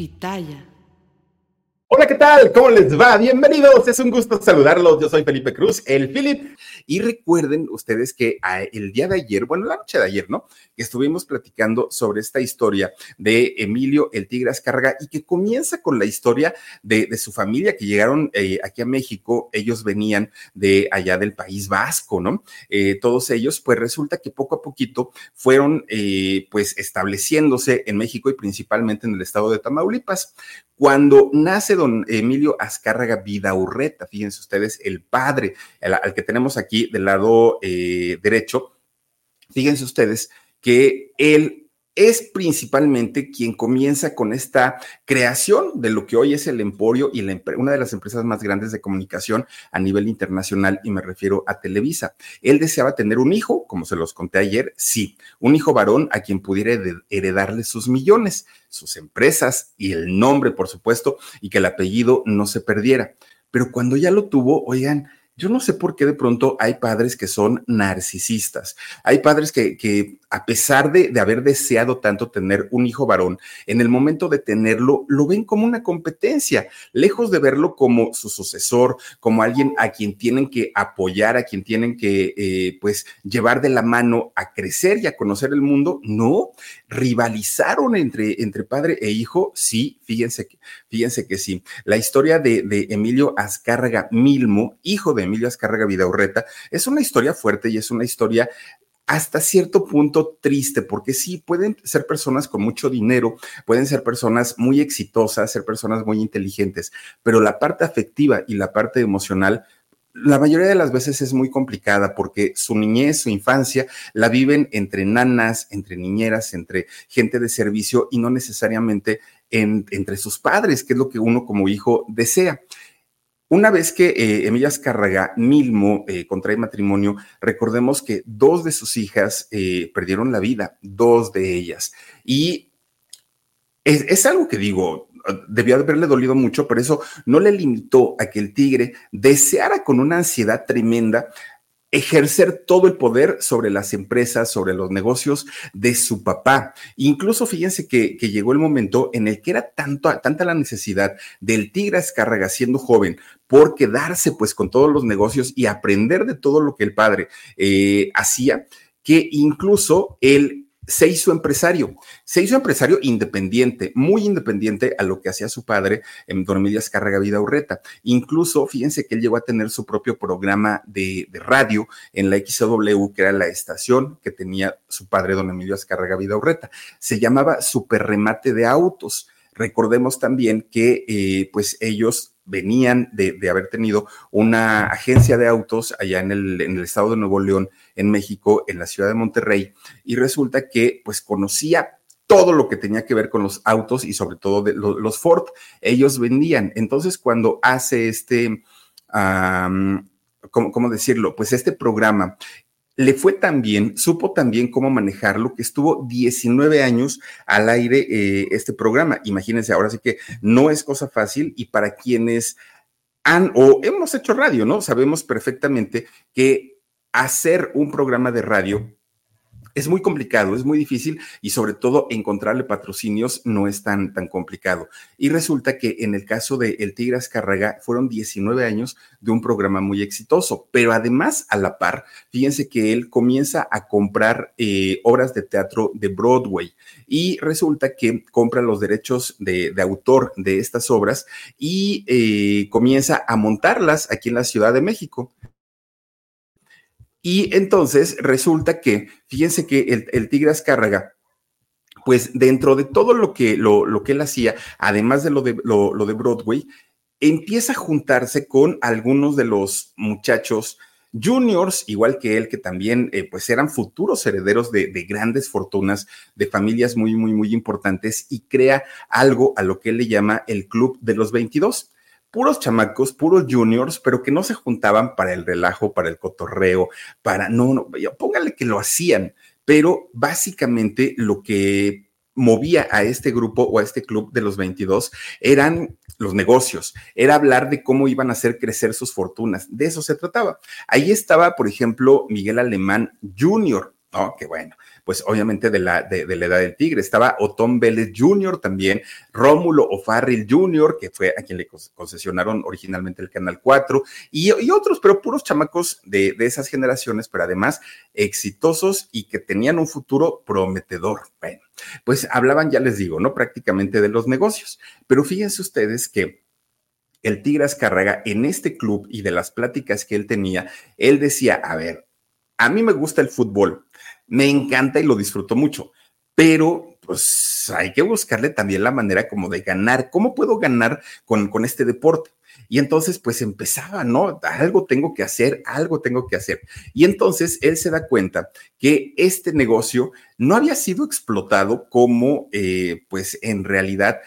Pitaya. Hola, ¿qué tal? ¿Cómo les va? Bienvenidos. Es un gusto saludarlos. Yo soy Felipe Cruz, el Philip. Y recuerden ustedes que ah, el día de ayer, bueno, la noche de ayer, ¿no? Estuvimos platicando sobre esta historia de Emilio el Tigre Azcárraga y que comienza con la historia de, su familia que llegaron eh, aquí a México. Ellos venían de allá del País Vasco, ¿no? Eh, todos ellos, pues resulta que poco a poquito fueron, eh, pues, estableciéndose en México y principalmente en el estado de Tamaulipas. Cuando nace don Emilio Azcárraga Vidaurreta, fíjense ustedes, el padre, al, que tenemos aquí del lado eh, derecho, fíjense ustedes que él es principalmente quien comienza con esta creación de lo que hoy es el Emporio y una de las empresas más grandes de comunicación a nivel internacional, y me refiero a Televisa. Él deseaba tener un hijo, como se los conté ayer, sí, un hijo varón a quien pudiera heredarle sus millones, sus empresas y el nombre, por supuesto, y que el apellido no se perdiera. Pero cuando ya lo tuvo, oigan, yo no sé por qué de pronto hay padres que son narcisistas. Hay padres que, que a pesar de, haber deseado tanto tener un hijo varón, en el momento de tenerlo, lo ven como una competencia, lejos de verlo como su sucesor, como alguien a quien tienen que apoyar, a quien tienen que, eh, pues, llevar de la mano a crecer y a conocer el mundo. No, rivalizaron entre, entre padre e hijo. Sí, fíjense que, fíjense que sí. La historia de, de Emilio Azcárraga Milmo, hijo de Emilio Azcárraga Vidaurreta, es una historia fuerte y es una historia hasta cierto punto triste, porque sí, pueden ser personas con mucho dinero, pueden ser personas muy exitosas, ser personas muy inteligentes, pero la parte afectiva y la parte emocional la mayoría de las veces es muy complicada porque su niñez, su infancia, la viven entre nanas, entre niñeras, entre gente de servicio y no necesariamente entre sus padres, que es lo que uno como hijo desea. Una vez que eh, Emilia Azcárraga Milmo eh, contrae matrimonio, recordemos que dos de sus hijas eh, perdieron la vida, dos de ellas. Y es, es, algo que digo, debió haberle dolido mucho, pero eso no le limitó a que el tigre deseara con una ansiedad tremenda ejercer todo el poder sobre las empresas, sobre los negocios de su papá. Incluso fíjense que, llegó el momento en el que era tanto, tanta la necesidad del Tigre Azcárraga siendo joven por quedarse pues con todos los negocios y aprender de todo lo que el padre eh, hacía, que incluso él se hizo empresario, se hizo empresario independiente, muy independiente a lo que hacía su padre, en Don Emilio Azcárraga Vida Urreta. Incluso, fíjense que él llegó a tener su propio programa de, radio en la XW, que era la estación que tenía su padre, Don Emilio Azcárraga Vida Urreta. Se llamaba Super Remate de Autos. Recordemos también que eh, pues ellos venían de, haber tenido una agencia de autos allá en el, estado de Nuevo León, en México, en la ciudad de Monterrey, y resulta que pues conocía todo lo que tenía que ver con los autos y sobre todo de los, Ford. Ellos vendían. Entonces, cuando hace este, ¿cómo, ¿cómo, decirlo? Pues este programa le fue tan bien, supo también cómo manejarlo, que estuvo 19 años al aire eh, este programa. Imagínense, ahora sí que no es cosa fácil y para quienes han o hemos hecho radio, ¿no? Sabemos perfectamente que hacer un programa de radio es muy complicado, es muy difícil y sobre todo encontrarle patrocinios no es tan, tan complicado. Y resulta que en el caso de El Tigre Azcárraga fueron 19 años de un programa muy exitoso, pero además a la par, fíjense que él comienza a comprar eh, obras de teatro de Broadway y resulta que compra los derechos de, autor de estas obras y eh, comienza a montarlas aquí en la Ciudad de México. Y entonces resulta que, fíjense que el, el Tigre Azcárraga, pues dentro de todo lo que, lo, lo que él hacía, además de lo de, lo, de Broadway, empieza a juntarse con algunos de los muchachos juniors, igual que él, que también eh, pues eran futuros herederos de, de, grandes fortunas, de familias muy, muy, muy importantes, y crea algo a lo que él le llama el Club de los 22 puros chamacos, puros juniors, pero que no se juntaban para el relajo, para el cotorreo, para, no, no, póngale que lo hacían, pero básicamente lo que movía a este grupo o a este club de los 22 eran los negocios, era hablar de cómo iban a hacer crecer sus fortunas, de eso se trataba. Ahí estaba, por ejemplo, Miguel Alemán Jr., ¿no? Que bueno, pues obviamente de la, de, la edad del tigre. Estaba Otón Vélez Jr. también, Rómulo O'Farrill Jr., que fue a quien le concesionaron originalmente el Canal 4, y, otros, pero puros chamacos de, de, esas generaciones, pero además exitosos y que tenían un futuro prometedor. Bueno, pues hablaban, ya les digo, ¿no? Prácticamente de los negocios. Pero fíjense ustedes que el Tigre Azcárraga en este club y de las pláticas que él tenía, él decía, a ver, a mí me gusta el fútbol, me encanta y lo disfruto mucho, pero pues hay que buscarle también la manera como de ganar. ¿Cómo puedo ganar con, con este deporte? Y entonces, pues empezaba, ¿no? Algo tengo que hacer, algo tengo que hacer. Y entonces él se da cuenta que este negocio no había sido explotado como, eh, pues en realidad,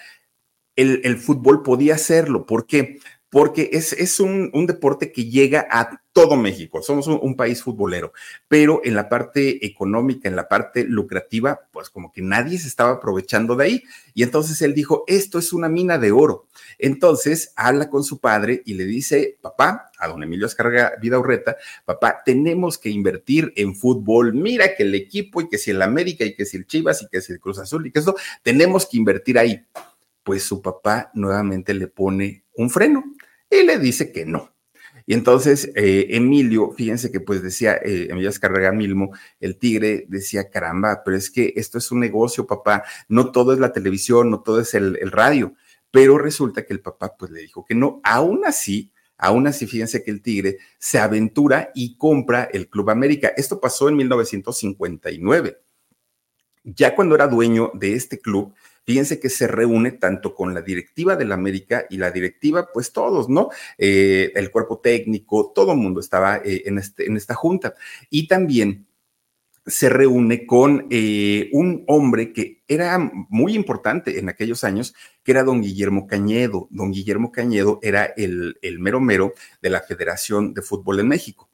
el, el, fútbol podía hacerlo. ¿Por qué? Porque es, un, deporte que llega a todo México. Somos un, país futbolero, pero en la parte económica, en la parte lucrativa, pues como que nadie se estaba aprovechando de ahí. Y entonces él dijo, esto es una mina de oro. Entonces habla con su padre y le dice, papá, a don Emilio Escarga Vida Urreta, papá, tenemos que invertir en fútbol. Mira que el equipo y que si el América y que si el Chivas y que si el Cruz Azul y que eso, tenemos que invertir ahí. Pues su papá nuevamente le pone un freno y le dice que no. Y entonces eh, Emilio, fíjense que pues decía, eh, Emilio Escarrega Milmo, el tigre, decía, caramba, pero es que esto es un negocio, papá, no todo es la televisión, no todo es el, el radio. Pero resulta que el papá pues le dijo que no. Aún así, Aún así, fíjense que el Tigre se aventura y compra el Club América. Esto pasó en 1959. Ya cuando era dueño de este club, fíjense que se reúne tanto con la directiva de la América y la directiva, pues todos, ¿no? Eh, el cuerpo técnico, todo el mundo estaba eh, en, este, en esta junta. Y también se reúne con eh, un hombre que era muy importante en aquellos años, que era don Guillermo Cañedo. Don Guillermo Cañedo era el, el mero mero de la Federación de Fútbol en México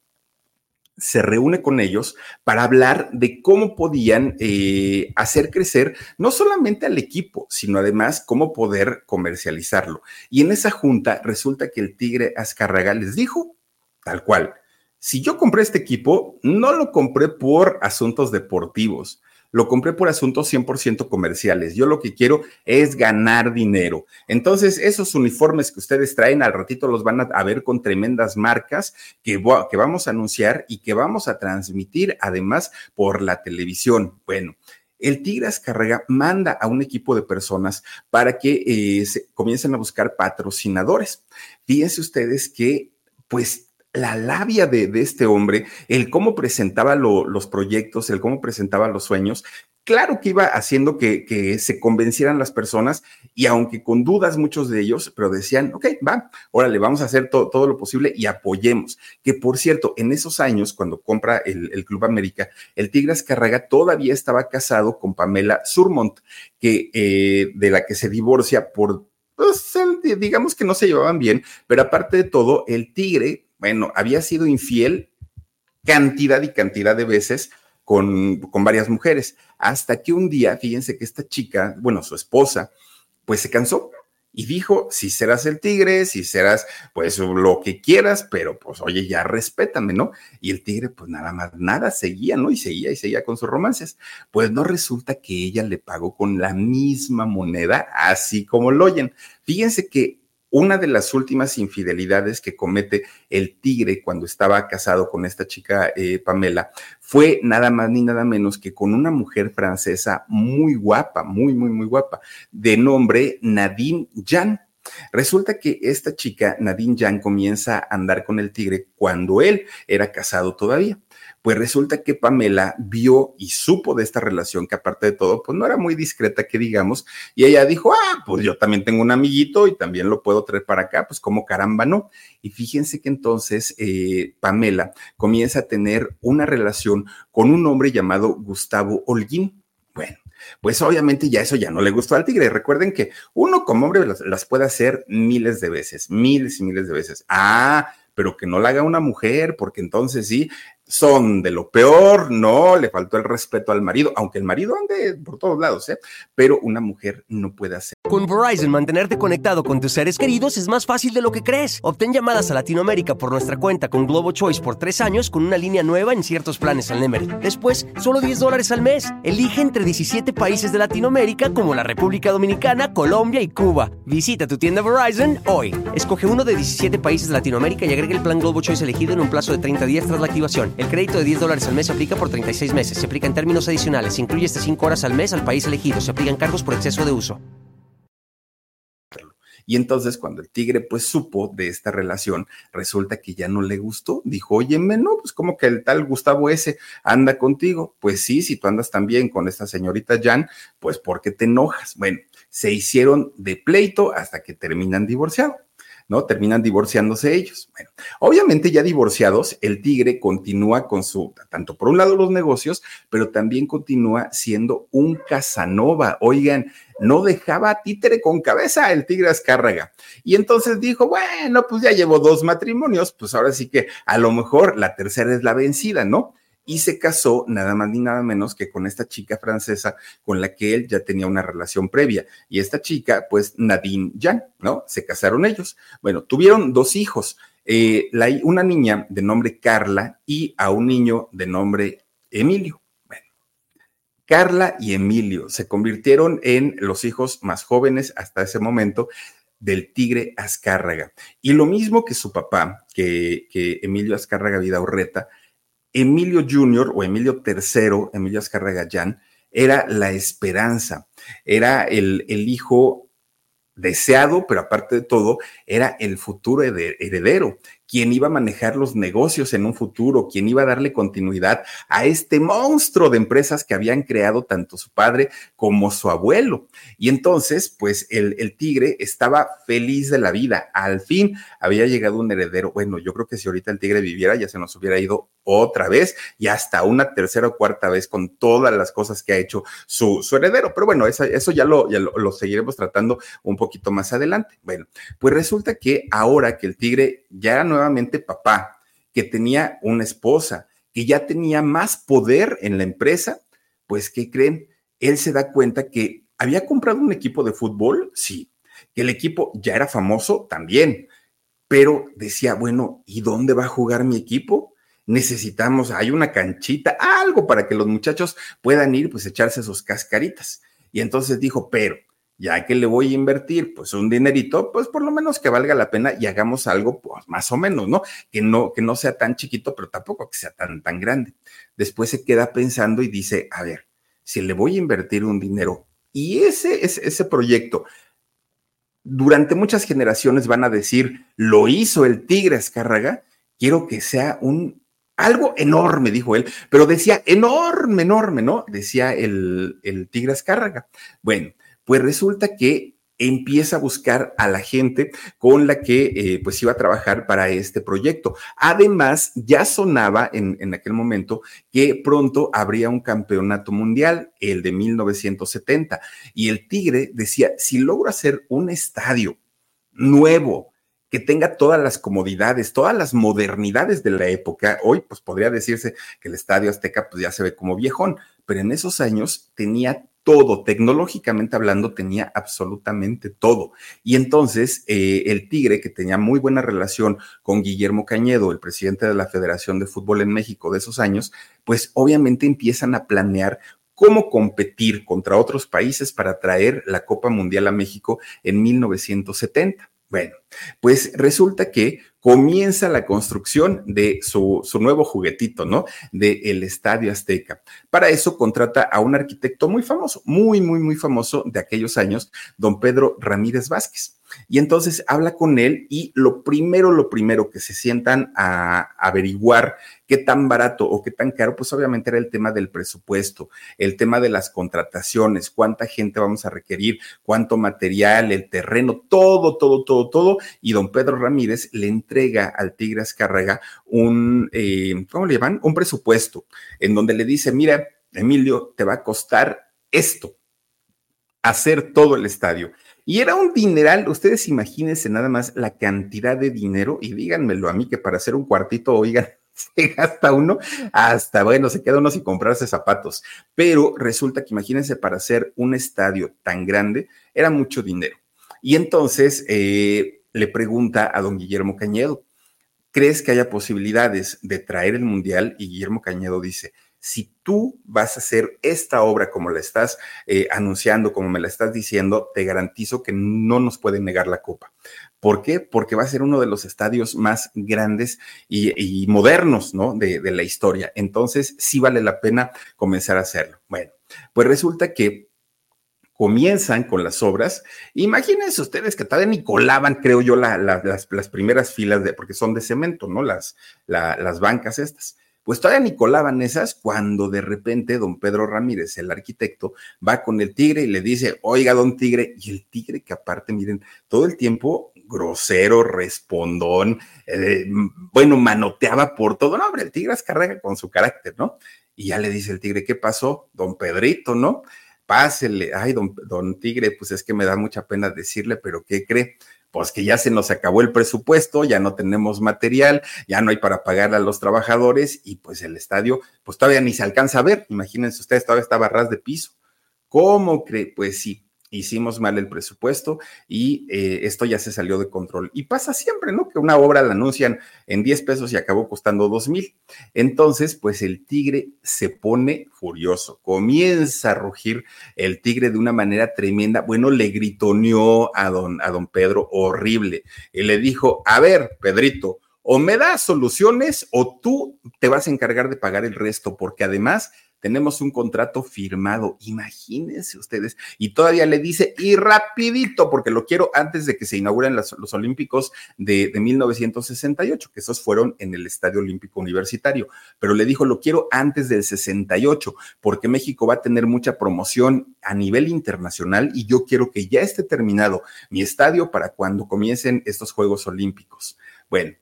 se reúne con ellos para hablar de cómo podían eh, hacer crecer no solamente al equipo, sino además cómo poder comercializarlo. Y en esa junta resulta que el Tigre Azcarraga les dijo, tal cual, si yo compré este equipo, no lo compré por asuntos deportivos, lo compré por asuntos 100% comerciales. Yo lo que quiero es ganar dinero. Entonces, esos uniformes que ustedes traen al ratito los van a, ver con tremendas marcas que, que vamos a anunciar y que vamos a transmitir además por la televisión. Bueno, el Tigras Carrega manda a un equipo de personas para que eh, se, comiencen a buscar patrocinadores. Fíjense ustedes que, pues, la labia de, este hombre, el cómo presentaba los proyectos, el cómo presentaba los sueños, claro que iba haciendo que, se convencieran las personas y aunque con dudas muchos de ellos, pero decían, ok, va, órale, vamos a hacer todo lo posible y apoyemos. Que por cierto, en esos años, cuando compra el, Club América, el Tigres Carraga todavía estaba casado con Pamela Surmont, que, eh, de la que se divorcia por, pues, digamos que no se llevaban bien, pero aparte de todo, el Tigre bueno, había sido infiel cantidad y cantidad de veces con, con, varias mujeres, hasta que un día, fíjense que esta chica, bueno, su esposa, pues se cansó y dijo, si serás el tigre, si serás pues lo que quieras, pero pues oye, ya respétame, ¿no? Y el tigre pues nada más, nada, seguía, ¿no? Y seguía y seguía con sus romances. Pues no resulta que ella le pagó con la misma moneda, así como lo oyen. Fíjense que una de las últimas infidelidades que comete el tigre cuando estaba casado con esta chica eh, Pamela fue nada más ni nada menos que con una mujer francesa muy guapa, muy, muy, muy guapa, de nombre Nadine Jan. Resulta que esta chica, Nadine Jan, comienza a andar con el tigre cuando él era casado todavía. Pues resulta que Pamela vio y supo de esta relación que aparte de todo, pues no era muy discreta que digamos, y ella dijo, ah, pues yo también tengo un amiguito y también lo puedo traer para acá, pues como caramba no. Y fíjense que entonces eh, Pamela comienza a tener una relación con un hombre llamado Gustavo Holguín. Bueno, pues obviamente ya eso ya no le gustó al tigre. Recuerden que uno como hombre las, las, puede hacer miles de veces, miles y miles de veces. Ah, pero que no la haga una mujer, porque entonces sí, son de lo peor, no, le faltó el respeto al marido, aunque el marido ande por todos lados, ¿eh? Pero una mujer no puede hacer. Con Verizon, mantenerte conectado con tus seres queridos es más fácil de lo que crees. Obtén llamadas a Latinoamérica por nuestra cuenta con Globo Choice por tres años con una línea nueva en ciertos planes al Nemery. Después, solo 10 dólares al mes. Elige entre 17 países de Latinoamérica como la República Dominicana, Colombia y Cuba. Visita tu tienda Verizon hoy. Escoge uno de 17 países de Latinoamérica y agrega el plan Globo Choice elegido en un plazo de 30 días tras la activación. El crédito de 10 dólares al mes se aplica por 36 meses. Se aplica en términos adicionales. Se incluye hasta 5 horas al mes al país elegido. Se aplican cargos por exceso de uso. Y entonces cuando el tigre pues supo de esta relación, resulta que ya no le gustó. Dijo, oye, no, pues como que el tal Gustavo ese anda contigo. Pues sí, si tú andas también con esta señorita Jan, pues ¿por qué te enojas? Bueno, se hicieron de pleito hasta que terminan divorciados. ¿No? Terminan divorciándose ellos. Bueno, obviamente ya divorciados, el tigre continúa con su, tanto por un lado los negocios, pero también continúa siendo un Casanova. Oigan, no dejaba títere con cabeza el tigre Azcárraga. Y entonces dijo, bueno, pues ya llevo dos matrimonios, pues ahora sí que a lo mejor la tercera es la vencida, ¿no? Y se casó nada más ni nada menos que con esta chica francesa con la que él ya tenía una relación previa. Y esta chica, pues Nadine Jan, ¿no? Se casaron ellos. Bueno, tuvieron dos hijos, eh, una niña de nombre Carla y a un niño de nombre Emilio. Bueno, Carla y Emilio se convirtieron en los hijos más jóvenes hasta ese momento del tigre Azcárraga. Y lo mismo que su papá, que, que Emilio Azcárraga Vidaurreta, Emilio Jr. o Emilio III, Emilio Azcarragayán, era la esperanza, era el, el, hijo deseado, pero aparte de todo, era el futuro heredero, quien iba a manejar los negocios en un futuro, quien iba a darle continuidad a este monstruo de empresas que habían creado tanto su padre como su abuelo. Y entonces, pues el, tigre estaba feliz de la vida. Al fin había llegado un heredero. Bueno, yo creo que si ahorita el tigre viviera, ya se nos hubiera ido otra vez y hasta una tercera o cuarta vez con todas las cosas que ha hecho su, su heredero. Pero bueno, eso, ya, lo, ya lo seguiremos tratando un poquito más adelante. Bueno, pues resulta que ahora que el tigre ya no nuevamente papá, que tenía una esposa, que ya tenía más poder en la empresa, pues ¿qué creen? Él se da cuenta que había comprado un equipo de fútbol, sí, que el equipo ya era famoso también, pero decía, bueno, ¿y dónde va a jugar mi equipo? Necesitamos, hay una canchita, algo para que los muchachos puedan ir, pues echarse sus cascaritas. Y entonces dijo, pero ya que le voy a invertir pues un dinerito, pues por lo menos que valga la pena y hagamos algo pues más o menos, ¿no? Que no, que no sea tan chiquito, pero tampoco que sea tan, tan grande. Después se queda pensando y dice, a ver, si le voy a invertir un dinero y ese, ese, ese proyecto durante muchas generaciones van a decir, lo hizo el tigre Azcárraga, quiero que sea un algo enorme, dijo él, pero decía enorme, enorme, ¿no? Decía el, el tigre Azcárraga. Bueno, pues resulta que empieza a buscar a la gente con la que eh, pues iba a trabajar para este proyecto. Además, ya sonaba en, en, aquel momento que pronto habría un campeonato mundial, el de 1970, y el Tigre decía, si logro hacer un estadio nuevo, que tenga todas las comodidades, todas las modernidades de la época. Hoy, pues podría decirse que el Estadio Azteca pues ya se ve como viejón, pero en esos años tenía todo, tecnológicamente hablando, tenía absolutamente todo. Y entonces eh, el Tigre, que tenía muy buena relación con Guillermo Cañedo, el presidente de la Federación de Fútbol en México de esos años, pues obviamente empiezan a planear cómo competir contra otros países para traer la Copa Mundial a México en 1970. Bueno, pues resulta que comienza la construcción de su, nuevo juguetito, ¿no? De el Estadio Azteca. Para eso contrata a un arquitecto muy famoso, muy, muy, muy famoso de aquellos años, don Pedro Ramírez Vázquez. Y entonces habla con él y lo primero, lo primero que se sientan a averiguar qué tan barato o qué tan caro, pues obviamente era el tema del presupuesto, el tema de las contrataciones, cuánta gente vamos a requerir, cuánto material, el terreno, todo, todo, todo, todo. Y don Pedro Ramírez le entrega al Tigre Azcárraga un, eh, ¿cómo le llaman? Un presupuesto en donde le dice, mira, Emilio, te va a costar esto, hacer todo el estadio. Y era un dineral, ustedes imagínense nada más la cantidad de dinero y díganmelo a mí que para hacer un cuartito, oigan, se gasta uno hasta, bueno, se queda uno sin comprarse zapatos. Pero resulta que imagínense para hacer un estadio tan grande, era mucho dinero. Y entonces eh, le pregunta a don Guillermo Cañedo, ¿crees que haya posibilidades de traer el Mundial? Y Guillermo Cañedo dice, si tú vas a hacer esta obra como la estás eh, anunciando, como me la estás diciendo, te garantizo que no nos pueden negar la copa. ¿Por qué? Porque va a ser uno de los estadios más grandes y, modernos, ¿no? De, la historia. Entonces, sí vale la pena comenzar a hacerlo. Bueno, pues resulta que comienzan con las obras. Imagínense ustedes que todavía ni colaban, creo yo, las, primeras filas, de, porque son de cemento, ¿no? Las, las bancas estas. Pues todavía ni colaban esas cuando de repente don Pedro Ramírez, el arquitecto, va con el tigre y le dice, oiga, don tigre, y el tigre que aparte, miren, todo el tiempo grosero, respondón, eh, bueno, manoteaba por todo. No, hombre, el tigre es carrega con su carácter, ¿no? Y ya le dice el tigre, ¿qué pasó? Don Pedrito, ¿no? Pásele, ay, don, don Tigre, pues es que me da mucha pena decirle, pero ¿qué cree? pues que ya se nos acabó el presupuesto, ya no tenemos material, ya no hay para pagar a los trabajadores y pues el estadio, pues todavía ni se alcanza a ver. Imagínense ustedes, todavía está ras de piso. ¿Cómo cree? Pues sí, hicimos mal el presupuesto y eh, esto ya se salió de control. Y pasa siempre, ¿no? Que una obra la anuncian en 10 pesos y acabó costando 2 mil. Entonces, pues el tigre se pone furioso, comienza a rugir el tigre de una manera tremenda. Bueno, le gritoneó a don, a don Pedro horrible y le dijo, a ver, Pedrito, o me das soluciones o tú te vas a encargar de pagar el resto, porque además tenemos un contrato firmado, imagínense ustedes, y todavía le dice, y rapidito, porque lo quiero antes de que se inauguren los, Olímpicos de, de 1968, que esos fueron en el Estadio Olímpico Universitario, pero le dijo, lo quiero antes del 68, porque México va a tener mucha promoción a nivel internacional y yo quiero que ya esté terminado mi estadio para cuando comiencen estos Juegos Olímpicos. Bueno,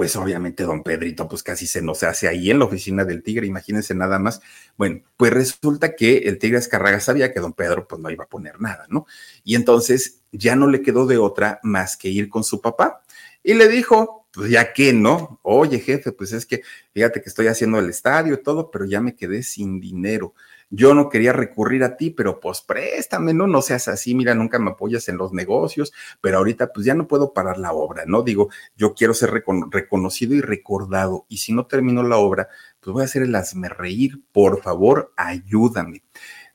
pues obviamente don Pedrito pues casi se nos hace ahí en la oficina del Tigre, imagínense nada más. Bueno, pues resulta que el Tigre Escarraga sabía que don Pedro pues no iba a poner nada, ¿no? Y entonces ya no le quedó de otra más que ir con su papá y le dijo, pues ya que, ¿no? Oye jefe, pues es que fíjate que estoy haciendo el estadio y todo, pero ya me quedé sin dinero yo no quería recurrir a ti, pero pues préstame, ¿no? No seas así, mira, nunca me apoyas en los negocios, pero ahorita pues ya no puedo parar la obra, ¿no? Digo, yo quiero ser reconocido y recordado, y si no termino la obra, pues voy a hacer el hazme reír, por favor, ayúdame.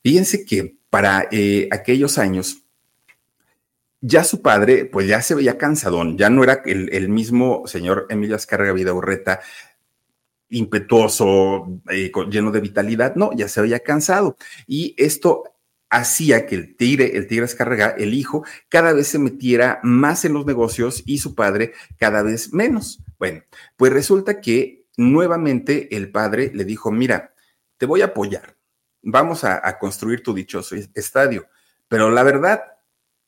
Fíjense que para eh, aquellos años, ya su padre, pues ya se veía cansadón, ya no era el, mismo señor Emilio Azcárraga Vidaurreta impetuoso, eh, lleno de vitalidad, no, ya se había cansado. Y esto hacía que el tigre, el tigre Escarrega, el hijo, cada vez se metiera más en los negocios y su padre cada vez menos. Bueno, pues resulta que nuevamente el padre le dijo, mira, te voy a apoyar, vamos a, a construir tu dichoso estadio, pero la verdad,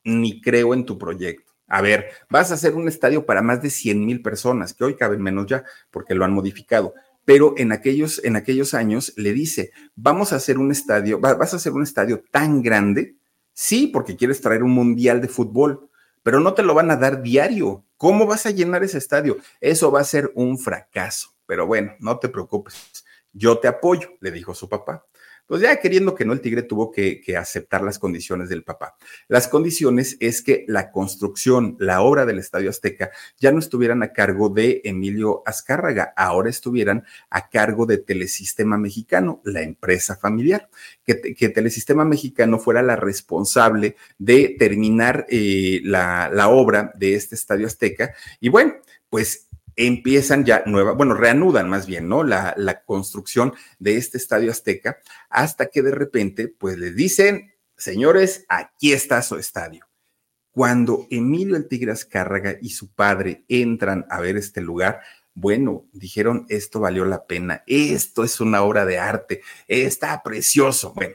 ni creo en tu proyecto. A ver, vas a hacer un estadio para más de 100 mil personas, que hoy caben menos ya, porque lo han modificado pero en aquellos, en aquellos años le dice, vamos a hacer un estadio, vas a hacer un estadio tan grande, sí, porque quieres traer un mundial de fútbol, pero no te lo van a dar diario. ¿Cómo vas a llenar ese estadio? Eso va a ser un fracaso. Pero bueno, no te preocupes, yo te apoyo, le dijo su papá. Pues ya queriendo que no, el Tigre tuvo que, que aceptar las condiciones del papá. Las condiciones es que la construcción, la obra del Estadio Azteca, ya no estuvieran a cargo de Emilio Azcárraga, ahora estuvieran a cargo de Telesistema Mexicano, la empresa familiar, que, que Telesistema Mexicano fuera la responsable de terminar eh, la, la obra de este Estadio Azteca. Y bueno, pues empiezan ya nueva, bueno, reanudan más bien, ¿no? La, la, construcción de este estadio azteca, hasta que de repente, pues les dicen, señores, aquí está su estadio. Cuando Emilio el Tigre Azcárraga y su padre entran a ver este lugar, bueno, dijeron, esto valió la pena, esto es una obra de arte, está precioso. Bueno,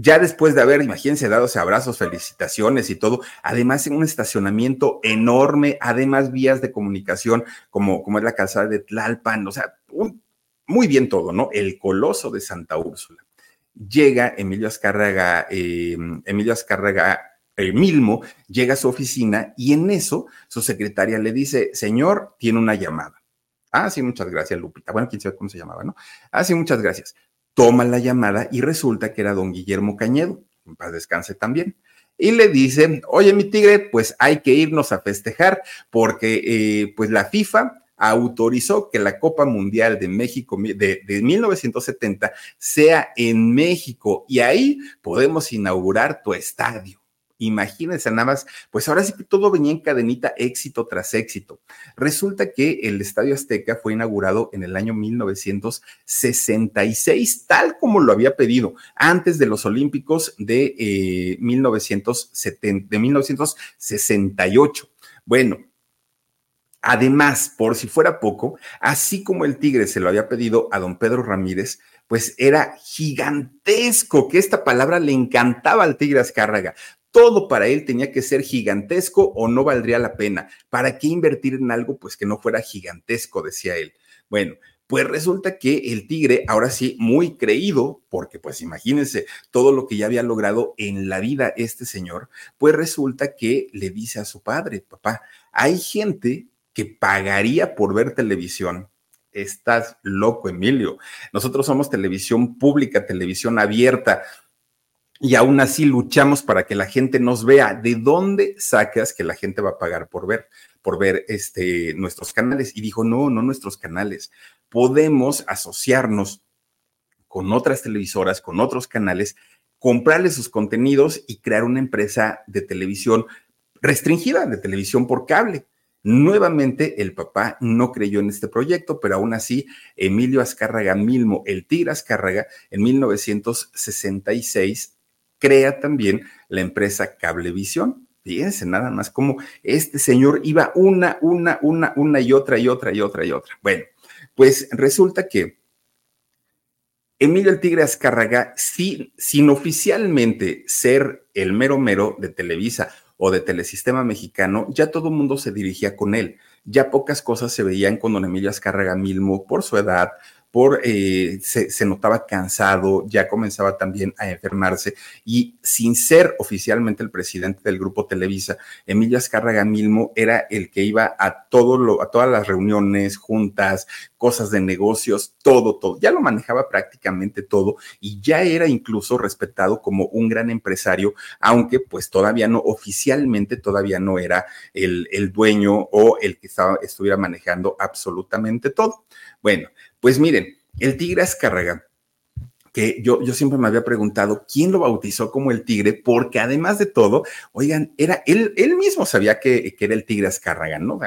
Ya después de haber, imagínense, dado abrazos, felicitaciones y todo, además en un estacionamiento enorme, además vías de comunicación como, como es la calzada de Tlalpan, o sea, un, muy bien todo, ¿no? El coloso de Santa Úrsula. Llega Emilio Azcárraga, eh, Emilio Azcárraga Milmo, llega a su oficina y en eso su secretaria le dice, señor, tiene una llamada. Ah, sí, muchas gracias, Lupita. Bueno, quién sabe cómo se llamaba, ¿no? Ah, sí, muchas gracias toma la llamada y resulta que era don Guillermo Cañedo, en paz descanse también. Y le dice, oye mi tigre, pues hay que irnos a festejar porque eh, pues la FIFA autorizó que la Copa Mundial de México de, de 1970 sea en México y ahí podemos inaugurar tu estadio. Imagínense nada más, pues ahora sí que todo venía en cadenita, éxito tras éxito. Resulta que el Estadio Azteca fue inaugurado en el año 1966, tal como lo había pedido, antes de los Olímpicos de, eh, 1970, de 1968. Bueno, Además, por si fuera poco, así como el Tigre se lo había pedido a don Pedro Ramírez, pues era gigantesco, que esta palabra le encantaba al Tigre Azcárraga. Todo para él tenía que ser gigantesco o no valdría la pena. ¿Para qué invertir en algo pues que no fuera gigantesco? Decía él. Bueno, pues resulta que el tigre, ahora sí, muy creído, porque pues imagínense todo lo que ya había logrado en la vida este señor, pues resulta que le dice a su padre, papá, hay gente que pagaría por ver televisión. Estás loco, Emilio. Nosotros somos televisión pública, televisión abierta y aún así luchamos para que la gente nos vea. ¿De dónde sacas que la gente va a pagar por ver, por ver este, nuestros canales? Y dijo, no, no nuestros canales. Podemos asociarnos con otras televisoras, con otros canales, comprarles sus contenidos y crear una empresa de televisión restringida, de televisión por cable. Nuevamente, el papá no creyó en este proyecto, pero aún así, Emilio Azcárraga Milmo, el Tigre Azcárraga, en 1966 crea también la empresa Cablevisión. Fíjense nada más cómo este señor iba una, una, una, una y otra y otra y otra y otra. Bueno, pues resulta que Emilio el Tigre Azcárraga, sin, sin oficialmente ser el mero mero de Televisa o de Telesistema Mexicano, ya todo el mundo se dirigía con él. Ya pocas cosas se veían con don Emilio Azcárraga Milmo por su edad, por, eh, se, notaba cansado, ya comenzaba también a enfermarse y sin ser oficialmente el presidente del grupo Televisa, Emilio Azcárraga Milmo era el que iba a, todo lo, a todas las reuniones, juntas, cosas de negocios, todo, todo. Ya lo manejaba prácticamente todo y ya era incluso respetado como un gran empresario, aunque pues todavía no, oficialmente todavía no era el, el dueño o el que estaba, estuviera manejando absolutamente todo. Bueno, pues miren, el tigre Azcárraga, que yo, yo siempre me había preguntado quién lo bautizó como el tigre, porque además de todo, oigan, era él, él mismo sabía que, que era el tigre Azcárraga, ¿no?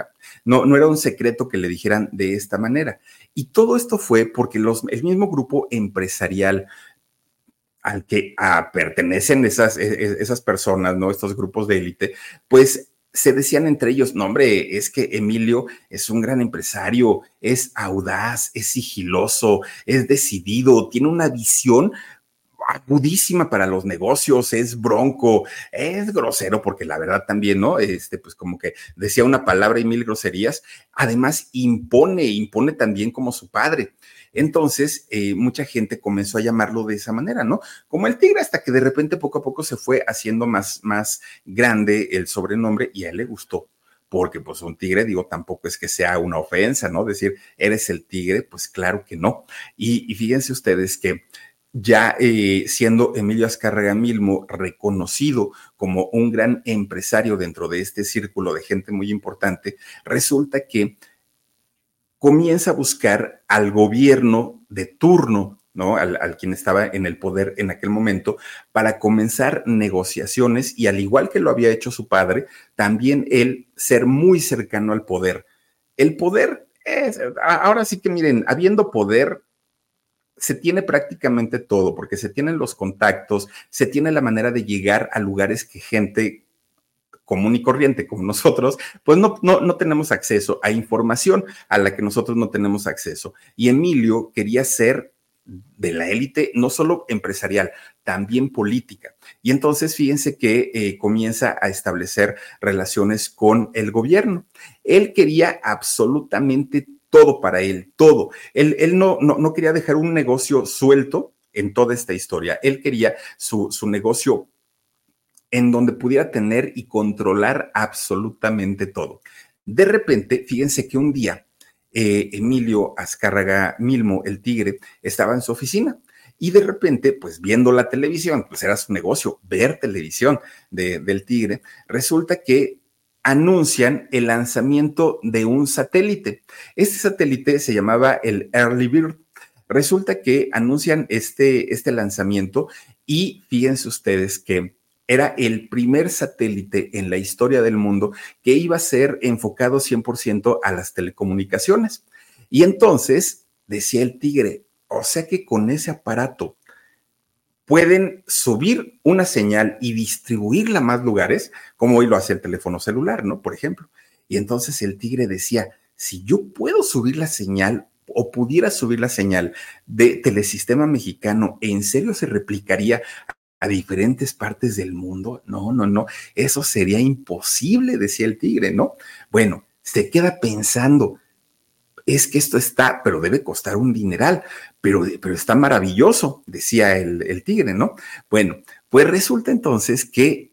¿no? No era un secreto que le dijeran de esta manera. Y todo esto fue porque los, el mismo grupo empresarial al que a, pertenecen esas, e, e, esas personas, ¿no? Estos grupos de élite, pues se decían entre ellos, no hombre, es que Emilio es un gran empresario, es audaz, es sigiloso, es decidido, tiene una visión agudísima para los negocios, es bronco, es grosero, porque la verdad también, ¿no? Este, pues como que decía una palabra y mil groserías, además impone, impone también como su padre. Entonces, eh, mucha gente comenzó a llamarlo de esa manera, ¿no? Como el tigre, hasta que de repente poco a poco se fue haciendo más, más grande el sobrenombre y a él le gustó porque pues un tigre, digo, tampoco es que sea una ofensa, ¿no? Decir, eres el tigre, pues claro que no. Y, fíjense ustedes que ya eh, siendo Emilio Azcárraga Milmo reconocido como un gran empresario dentro de este círculo de gente muy importante, resulta que comienza a buscar al gobierno de turno, ¿no? Al, quien estaba en el poder en aquel momento, para comenzar negociaciones y al igual que lo había hecho su padre, también él ser muy cercano al poder. El poder es, ahora sí que miren, habiendo poder, se tiene prácticamente todo, porque se tienen los contactos, se tiene la manera de llegar a lugares que gente común y corriente como nosotros, pues no, no, no tenemos acceso a información a la que nosotros no tenemos acceso. Y Emilio quería ser de la élite, no solo empresarial, también política. Y entonces fíjense que eh, comienza a establecer relaciones con el gobierno. Él quería absolutamente todo para él, todo. Él, él no, no, no, quería dejar un negocio suelto en toda esta historia. Él quería su, su negocio en donde pudiera tener y controlar absolutamente todo. De repente, fíjense que un día eh, Emilio Azcárraga Milmo, el tigre, estaba en su oficina y de repente, pues viendo la televisión, pues era su negocio, ver televisión del tigre, resulta que anuncian el lanzamiento de un satélite. Este satélite se llamaba el Early Bird. Resulta que anuncian este, este lanzamiento y fíjense ustedes que era el primer satélite en la historia del mundo que iba a ser enfocado 100% a las telecomunicaciones. Y entonces, decía el tigre, o sea que con ese aparato pueden subir una señal y distribuirla a más lugares, como hoy lo hace el teléfono celular, ¿no? Por ejemplo. Y entonces el tigre decía, si yo puedo subir la señal o pudiera subir la señal de Telesistema Mexicano, ¿en serio se replicaría a diferentes partes del mundo. No, no, no, eso sería imposible, decía el tigre, ¿no? Bueno, se queda pensando, es que esto está, pero debe costar un dineral, pero, pero está maravilloso, decía el, tigre, ¿no? Bueno, pues resulta entonces que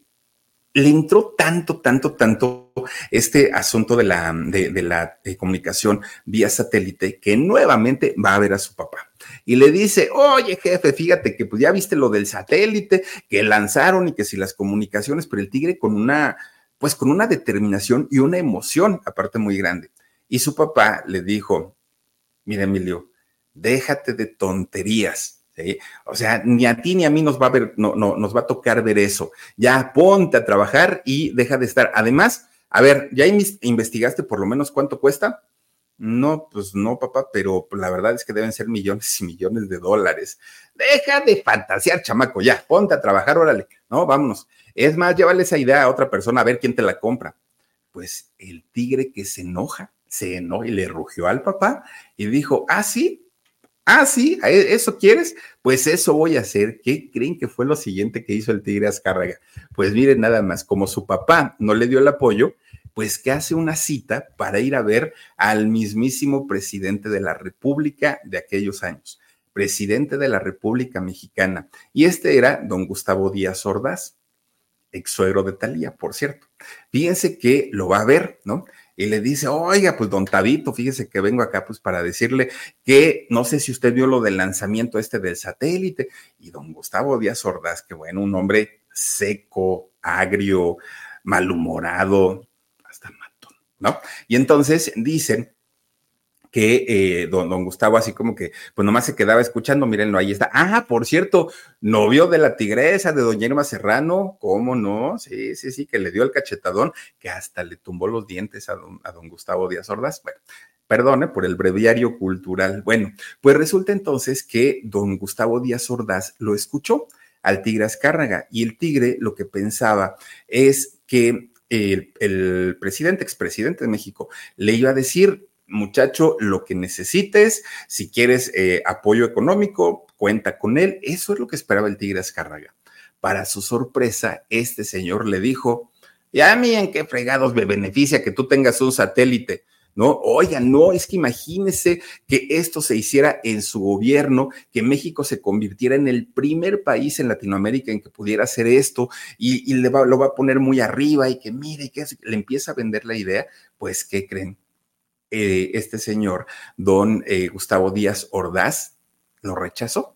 le entró tanto, tanto, tanto este asunto de la, de, la eh, comunicación vía satélite que nuevamente va a ver a su papá y le dice, oye jefe, fíjate que pues ya viste lo del satélite que lanzaron y que si las comunicaciones, pero el tigre con una, pues con una determinación y una emoción aparte muy grande. Y su papá le dijo, mira Emilio, déjate de tonterías. O sea, ni a ti ni a mí nos va a ver, no, no, nos va a tocar ver eso. Ya ponte a trabajar y deja de estar. Además, a ver, ¿ya investigaste por lo menos cuánto cuesta? No, pues no, papá, pero la verdad es que deben ser millones y millones de dólares. Deja de fantasear, chamaco, ya, ponte a trabajar, órale, no, vámonos. Es más, llévale esa idea a otra persona a ver quién te la compra. Pues el tigre que se enoja, se enojó y le rugió al papá y dijo, ah, sí, ah, sí, ¿e-, ¿eso quieres? Pues eso voy a hacer. ¿Qué creen que fue lo siguiente que hizo el tigre Azcárraga? Pues miren, nada más, como su papá no le dio el apoyo, pues que hace una cita para ir a ver al mismísimo presidente de la República de aquellos años, presidente de la República Mexicana. Y este era don Gustavo Díaz Ordaz, ex suegro de Talía, por cierto. Fíjense que lo va a ver, ¿no? y le dice, oiga, pues don Tabito, fíjese que vengo acá pues para decirle que no sé si usted vio lo del lanzamiento este del satélite. Y don Gustavo Díaz Ordaz, que bueno, un hombre seco, agrio, malhumorado, ¿no? Y entonces dicen que eh, don, Gustavo así como que, pues nomás se quedaba escuchando, mírenlo, ahí está. Ah, por cierto, novio de la tigresa, de doña Irma Serrano, ¿cómo no? Sí, sí, sí, que le dio el cachetadón, que hasta le tumbó los dientes a don, a don Gustavo Díaz Ordaz. Bueno, perdone por el breviario cultural. Bueno, pues resulta entonces que don Gustavo Díaz Ordaz lo escuchó al tigre Azcárraga y el tigre lo que pensaba es que el, presidente, expresidente de México, le iba a decir, muchacho, lo que necesites, si quieres eh, apoyo económico, cuenta con él. Eso es lo que esperaba el Tigre Azcárraga. Para su sorpresa, este señor le dijo, ya a mí en qué fregados me beneficia que tú tengas un satélite. ¿No? Oiga, no, es que imagínese que esto se hiciera en su gobierno, que México se convirtiera en el primer país en Latinoamérica en que pudiera hacer esto y, le va, lo va a poner muy arriba y que mire, que le empieza a vender la idea, pues, ¿qué creen? Eh, este señor, don eh, Gustavo Díaz Ordaz, lo rechazó.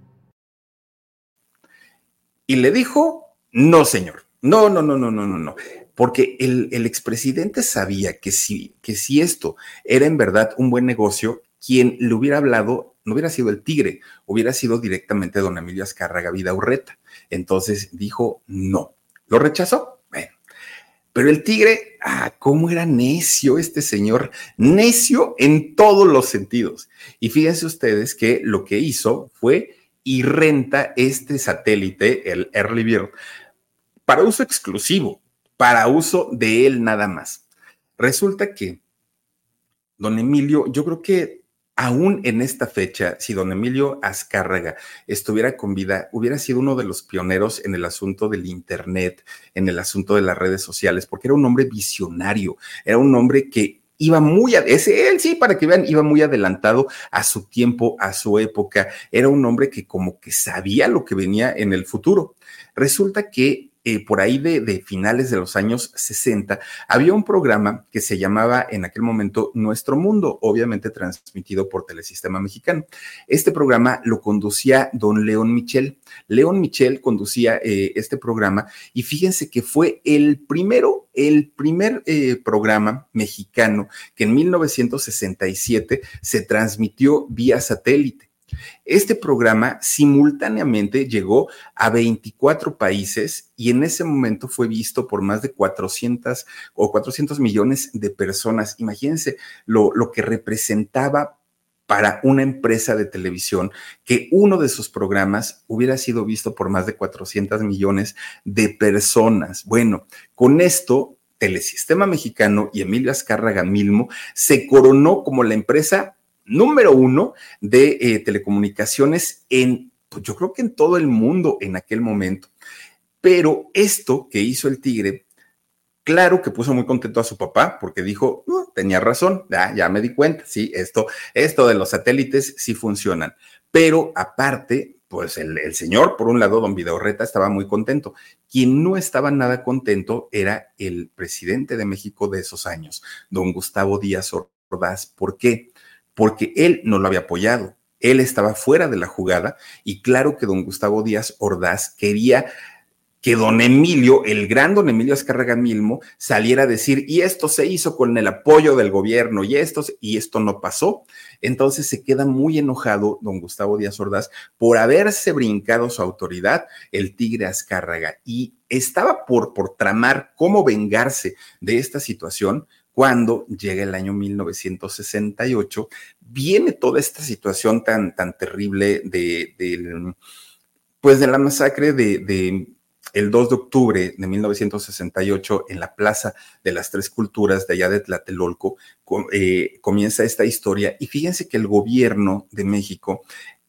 Y le dijo, no, señor, no, no, no, no, no, no, no. Porque el, el expresidente sabía que si, que si esto era en verdad un buen negocio, quien le hubiera hablado no hubiera sido el tigre, hubiera sido directamente don Emilio Azcárraga Vida Urreta. Entonces dijo no. ¿Lo rechazó? Bueno. Pero el tigre, ah, cómo era necio este señor, necio en todos los sentidos. Y fíjense ustedes que lo que hizo fue y renta este satélite, el Early Bird, para uso exclusivo, para uso de él nada más. Resulta que don Emilio, yo creo que aún en esta fecha, si don Emilio Azcárraga estuviera con vida, hubiera sido uno de los pioneros en el asunto del Internet, en el asunto de las redes sociales, porque era un hombre visionario, era un hombre que iba muy, ese él sí, para que vean, iba muy adelantado a su tiempo, a su época. Era un hombre que como que sabía lo que venía en el futuro. Resulta que eh, por ahí de, finales de los años 60, había un programa que se llamaba en aquel momento Nuestro Mundo, obviamente transmitido por Telesistema Mexicano. Este programa lo conducía don León Michel. León Michel conducía eh, este programa y fíjense que fue el primero, el primer eh, programa mexicano que en 1967 se transmitió vía satélite. Este programa simultáneamente llegó a 24 países y en ese momento fue visto por más de 400 o 400 millones de personas. Imagínense lo, lo que representaba para una empresa de televisión que uno de sus programas hubiera sido visto por más de 400 millones de personas. Bueno, con esto Telesistema Mexicano y Emilio Azcárraga Milmo se coronó como la empresa número uno de eh, telecomunicaciones en, pues yo creo que en todo el mundo en aquel momento. Pero esto que hizo el tigre, claro que puso muy contento a su papá porque dijo, tenía razón, ya, me di cuenta, sí, esto, esto de los satélites sí funcionan. Pero aparte, pues el, el, señor, por un lado, don Videorreta, estaba muy contento. Quien no estaba nada contento era el presidente de México de esos años, don Gustavo Díaz Ordaz. ¿Por qué? Porque él no lo había apoyado. Él estaba fuera de la jugada y claro que don Gustavo Díaz Ordaz quería que don Emilio, el gran don Emilio Azcárraga Milmo, saliera a decir, y esto se hizo con el apoyo del gobierno, y esto, y esto no pasó. Entonces se queda muy enojado don Gustavo Díaz Ordaz por haberse brincado su autoridad, el tigre Azcárraga, y estaba por, por tramar cómo vengarse de esta situación, cuando llega el año 1968, viene toda esta situación tan, tan terrible de, pues de la masacre de, el 2 de octubre de 1968 en la Plaza de las Tres Culturas de allá de Tlatelolco, eh, comienza esta historia. Y fíjense que el gobierno de México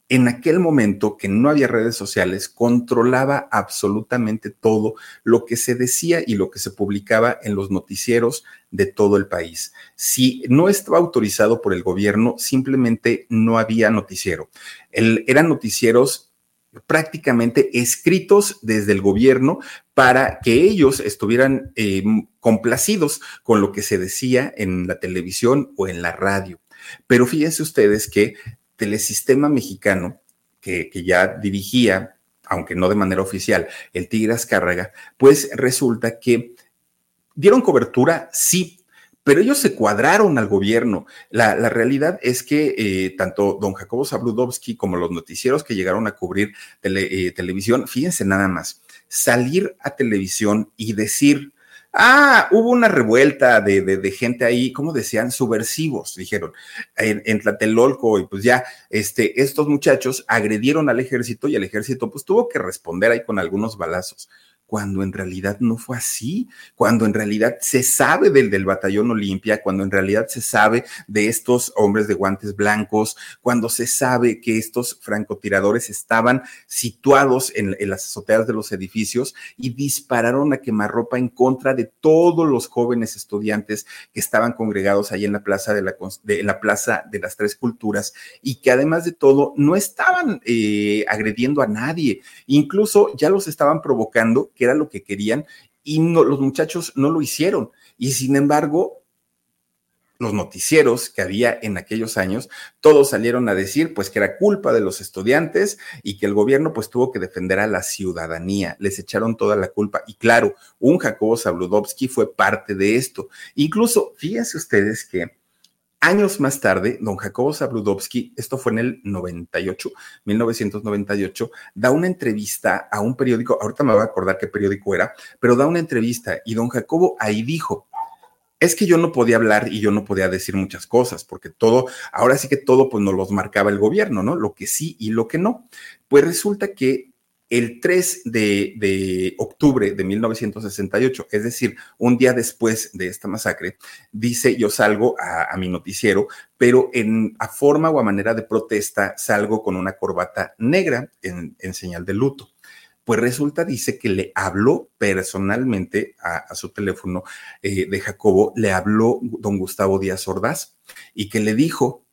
en aquel momento que no había redes sociales, controlaba absolutamente todo lo que se decía y lo que se publicaba en los noticieros de todo el país. Si no estaba autorizado por el gobierno, simplemente no había noticiero. eran noticieros prácticamente escritos desde el gobierno para que ellos estuvieran eh, complacidos con lo que se decía en la televisión o en la radio. Pero fíjense ustedes que Telesistema Mexicano, que, que ya dirigía, aunque no de manera oficial, el Tigre Azcárraga, pues resulta que dieron cobertura, sí, pero ellos se cuadraron al gobierno. La, realidad es que eh, tanto don Jacobo Zabludovsky como los noticieros que llegaron a cubrir eh, televisión, fíjense nada más, salir a televisión y decir, ah, hubo una revuelta de, gente ahí, como decían, subversivos, dijeron, en, en, Tlatelolco, y pues ya, este, estos muchachos agredieron al ejército y el ejército pues tuvo que responder ahí con algunos balazos cuando en realidad no fue así, cuando en realidad se sabe del, del batallón Olimpia, cuando en realidad se sabe de estos hombres de guantes blancos, cuando se sabe que estos francotiradores estaban situados en, las azoteas de los edificios y dispararon a quemarropa en contra de todos los jóvenes estudiantes que estaban congregados ahí en la plaza de, la, la plaza de las tres culturas y que además de todo no estaban eh, agrediendo a nadie, incluso ya los estaban provocando era lo que querían y no, los muchachos no lo hicieron. Y sin embargo, los noticieros que había en aquellos años, todos salieron a decir pues que era culpa de los estudiantes y que el gobierno pues tuvo que defender a la ciudadanía, les echaron toda la culpa y claro, un Jacobo Zabludovsky fue parte de esto. Incluso, fíjense ustedes que Años más tarde, don Jacobo Zabludovsky, esto fue en el 98, 1998, da una entrevista a un periódico, ahorita me voy a acordar qué periódico era, pero da una entrevista y don Jacobo ahí dijo, es que yo no podía hablar y yo no podía decir muchas cosas, porque todo, ahora sí que todo pues nos los marcaba el gobierno, ¿no? Lo que sí y lo que no. Pues resulta que el 3 de, octubre de 1968, es decir, un día después de esta masacre, dice yo salgo a, mi noticiero, pero en a forma o a manera de protesta salgo con una corbata negra en, señal de luto. Pues resulta, dice que le habló personalmente a, su teléfono eh, de Jacobo, le habló don Gustavo Díaz Ordaz y que le dijo,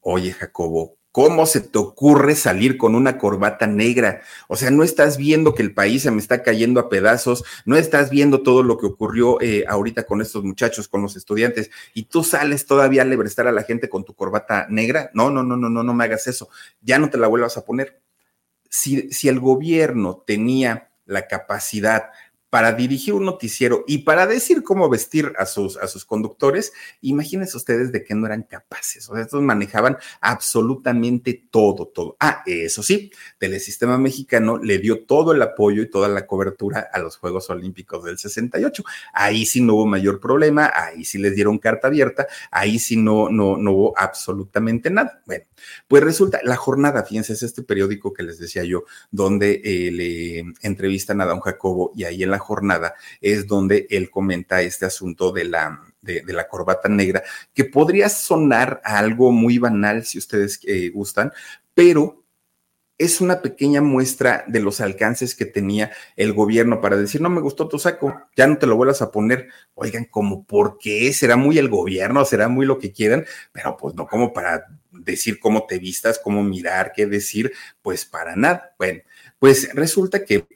oye Jacobo, ¿Cómo se te ocurre salir con una corbata negra? O sea, no estás viendo que el país se me está cayendo a pedazos, no estás viendo todo lo que ocurrió eh, ahorita con estos muchachos, con los estudiantes, y tú sales todavía a lebrestar a la gente con tu corbata negra. No, no, no, no, no, no me hagas eso. Ya no te la vuelvas a poner. Si, si el gobierno tenía la capacidad para dirigir un noticiero y para decir cómo vestir a sus, a sus conductores, imagínense ustedes de que no eran capaces. O sea, estos manejaban absolutamente todo, todo. Ah, eso sí, Telesistema Mexicano le dio todo el apoyo y toda la cobertura a los Juegos Olímpicos del 68. Ahí sí no hubo mayor problema, ahí sí les dieron carta abierta, ahí sí no, no, no hubo absolutamente nada. Bueno, pues resulta, la jornada, fíjense, es este periódico que les decía yo, donde eh, le entrevistan a don Jacobo y ahí en la jornada es donde él comenta este asunto de la, de, la corbata negra, que podría sonar algo muy banal si ustedes eh, gustan, pero es una pequeña muestra de los alcances que tenía el gobierno para decir, no me gustó tu saco, ya no te lo vuelvas a poner. Oigan, como por qué, será muy el gobierno, será muy lo que quieran, pero pues no como para decir cómo te vistas, cómo mirar, qué decir, pues para nada. Bueno, pues resulta que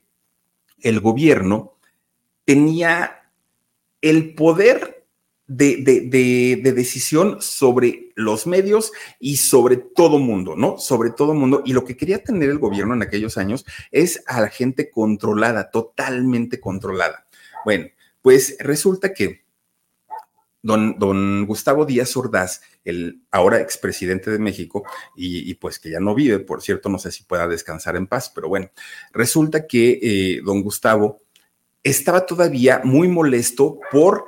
el gobierno tenía el poder de, decisión sobre los medios y sobre todo mundo, ¿no? Sobre todo mundo. Y lo que quería tener el gobierno en aquellos años es a la gente controlada, totalmente controlada. Bueno, pues resulta que don, don Gustavo Díaz Ordaz, el ahora expresidente de México, y, pues que ya no vive, por cierto, no sé si pueda descansar en paz, pero bueno, resulta que eh, don Gustavo estaba todavía muy molesto por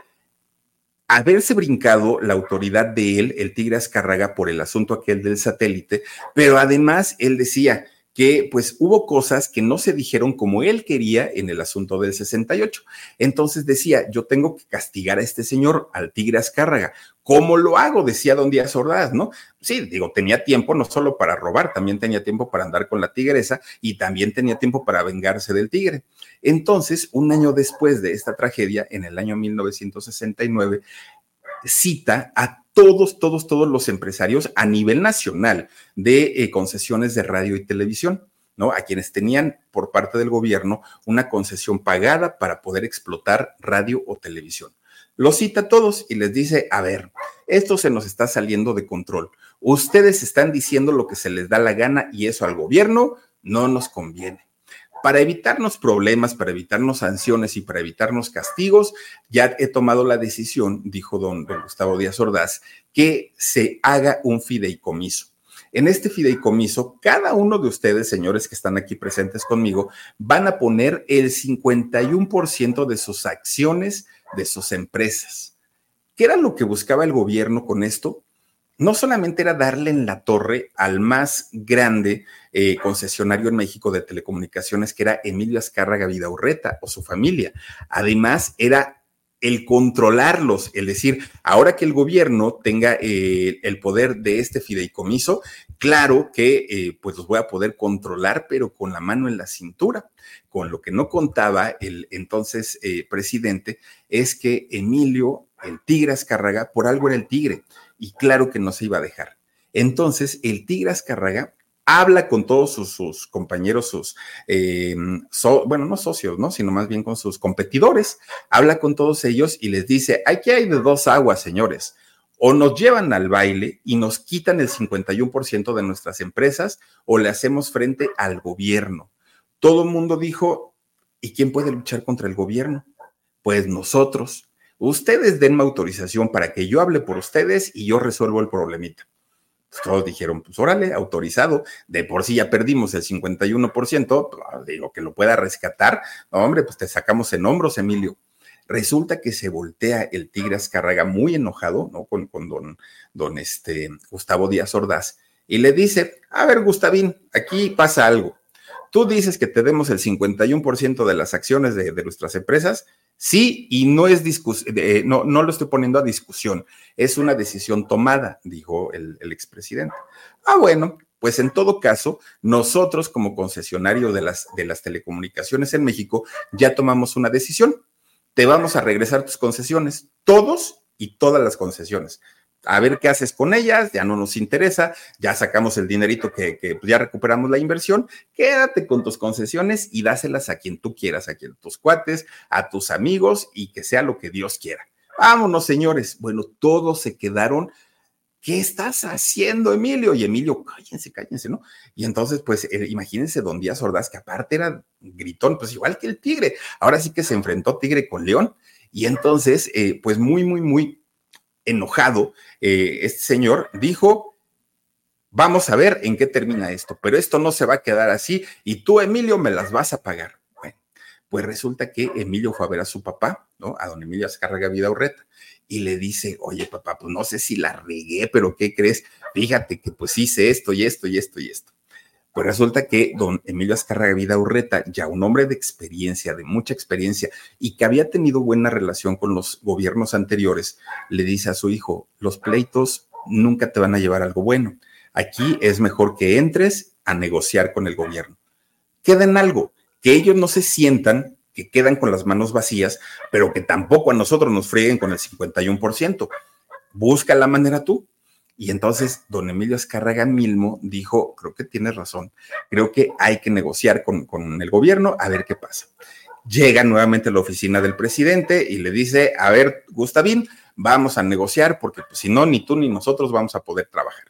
haberse brincado la autoridad de él, el Tigre Azcárraga, por el asunto aquel del satélite, pero además él decía que pues hubo cosas que no se dijeron como él quería en el asunto del 68. Entonces decía, yo tengo que castigar a este señor, al Tigre Azcárraga. ¿Cómo lo hago? Decía don Díaz Ordaz, ¿no? Sí, digo, tenía tiempo no solo para robar, también tenía tiempo para andar con la tigresa y también tenía tiempo para vengarse del tigre. Entonces, un año después de esta tragedia, en el año 1969, cita a todos, todos, todos los empresarios a nivel nacional de eh, concesiones de radio y televisión. ¿no? A quienes tenían por parte del gobierno una concesión pagada para poder explotar radio o televisión. Los cita a todos y les dice, a ver, esto se nos está saliendo de control. Ustedes están diciendo lo que se les da la gana y eso al gobierno no nos conviene Para evitarnos problemas, para evitarnos sanciones y para evitarnos castigos, ya he tomado la decisión, dijo don, Gustavo Díaz Ordaz, que se haga un fideicomiso. En este fideicomiso, cada uno de ustedes, señores que están aquí presentes conmigo, van a poner el 51% de sus acciones de sus empresas. ¿Qué era lo que buscaba el gobierno con esto? No solamente era darle en la torre al más grande eh, concesionario en México de telecomunicaciones, que era Emilio Azcárraga Vidaurreta o su familia, además era el controlarlos, el decir, ahora que el gobierno tenga eh, el poder de este fideicomiso, claro que eh, pues los voy a poder controlar, pero con la mano en la cintura. Con lo que no contaba el entonces presidente es que Emilio, el tigre Azcárraga, por algo era el tigre y claro que no se iba a dejar. Entonces, el Tigre Azcárraga habla con todos sus, compañeros, sus, eh, bueno, no socios, ¿no? Sino más bien con sus competidores. Habla con todos ellos y les dice, aquí hay de dos aguas, señores. O nos llevan al baile y nos quitan el 51% de nuestras empresas o le hacemos frente al gobierno. Todo el mundo dijo, ¿y quién puede luchar contra el gobierno? Pues nosotros ustedes denme autorización para que yo hable por ustedes y yo resuelvo el problemita. Todos dijeron, pues órale, autorizado, de por sí ya perdimos el 51%, pues, digo que lo pueda rescatar, no, hombre, pues te sacamos en hombros, Emilio. Resulta que se voltea el Tigre Azcárraga muy enojado, ¿no? Con, con don, don este, Gustavo Díaz Ordaz, y le dice, a ver, Gustavín, aquí pasa algo. Tú dices que te demos el 51% de las acciones de, nuestras empresas Sí, y no es discusión, no, no lo estoy poniendo a discusión, es una decisión tomada, dijo el, el, expresidente. Ah, bueno, pues en todo caso, nosotros como concesionario de las, de las telecomunicaciones en México ya tomamos una decisión. Te vamos a regresar tus concesiones, todos y todas las concesiones a ver qué haces con ellas, ya no nos interesa, ya sacamos el dinerito que, pues, ya recuperamos la inversión, quédate con tus concesiones y dáselas a quien tú quieras, a quien tus cuates, a tus amigos y que sea lo que Dios quiera. Vámonos, señores. Bueno, todos se quedaron. ¿Qué estás haciendo, Emilio? Y Emilio, cállense, cállense, ¿no? Y entonces, pues, eh, imagínense don Díaz Ordaz, que aparte era gritón, pues igual que el tigre. Ahora sí que se enfrentó tigre con león. Y entonces, eh, pues muy, muy, muy enojado, eh, este señor dijo, vamos a ver en qué termina esto, pero esto no se va a quedar así y tú, Emilio, me las vas a pagar. Bueno, pues resulta que Emilio fue a ver a su papá, ¿no? A don Emilio Azcárraga Vidaurreta, y le dice, oye, papá, pues no sé si la regué, pero ¿qué crees? Fíjate que pues hice esto y esto y esto y esto. Pues resulta que don Emilio Azcárraga Vida Urreta, ya un hombre de experiencia, de mucha experiencia, y que había tenido buena relación con los gobiernos anteriores, le dice a su hijo, los pleitos nunca te van a llevar algo bueno. Aquí es mejor que entres a negociar con el gobierno. Queden algo, que ellos no se sientan que quedan con las manos vacías, pero que tampoco a nosotros nos frieguen con el 51%. Busca la manera tú. Y entonces don Emilio Escarraga Milmo dijo, creo que tiene razón, creo que hay que negociar con, con el gobierno a ver qué pasa. Llega nuevamente a la oficina del presidente y le dice, a ver, Gustavín, vamos a negociar porque pues, si no, ni tú ni nosotros vamos a poder trabajar.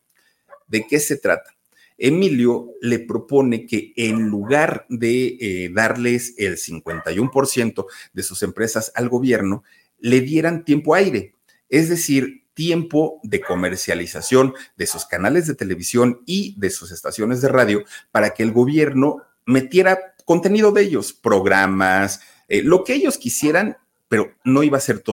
¿De qué se trata? Emilio le propone que en lugar de eh, darles el 51% de sus empresas al gobierno, le dieran tiempo aire. Es decir, tiempo de comercialización de sus canales de televisión y de sus estaciones de radio para que el gobierno metiera contenido de ellos, programas, eh, lo que ellos quisieran, pero no iba a ser todo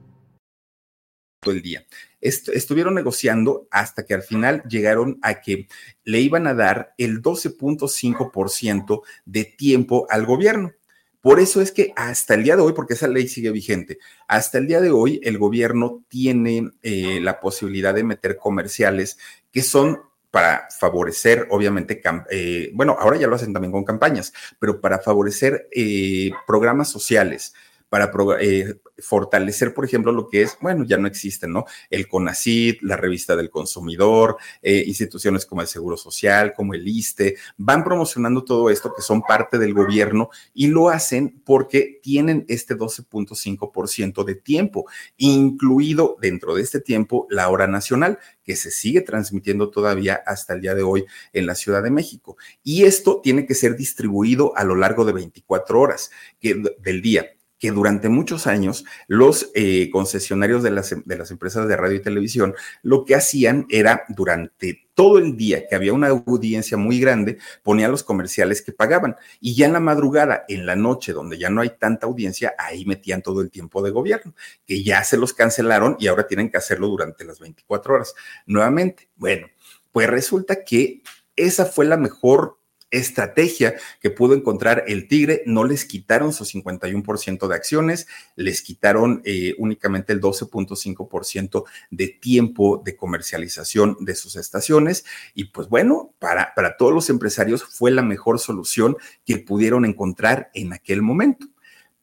el día. estuvieron negociando hasta que al final llegaron a que le iban a dar el 12.5% de tiempo al gobierno. Por eso es que hasta el día de hoy, porque esa ley sigue vigente, hasta el día de hoy el gobierno tiene eh, la posibilidad de meter comerciales que son para favorecer, obviamente, eh, bueno, ahora ya lo hacen también con campañas, pero para favorecer eh, programas sociales, para eh, fortalecer, por ejemplo, lo que es, bueno, ya no existen, ¿no? El CONACID, la revista del consumidor, eh, instituciones como el Seguro Social, como el ISTE, van promocionando todo esto que son parte del gobierno y lo hacen porque tienen este 12.5% de tiempo, incluido dentro de este tiempo la hora nacional, que se sigue transmitiendo todavía hasta el día de hoy en la Ciudad de México. Y esto tiene que ser distribuido a lo largo de 24 horas del día que durante muchos años los eh, concesionarios de las, de las empresas de radio y televisión lo que hacían era durante todo el día que había una audiencia muy grande, ponían los comerciales que pagaban y ya en la madrugada, en la noche, donde ya no hay tanta audiencia, ahí metían todo el tiempo de gobierno, que ya se los cancelaron y ahora tienen que hacerlo durante las 24 horas nuevamente. Bueno, pues resulta que esa fue la mejor estrategia que pudo encontrar el Tigre. No les quitaron su 51% de acciones, les quitaron eh, únicamente el 12.5% de tiempo de comercialización de sus estaciones. Y pues bueno, para, para todos los empresarios fue la mejor solución que pudieron encontrar en aquel momento.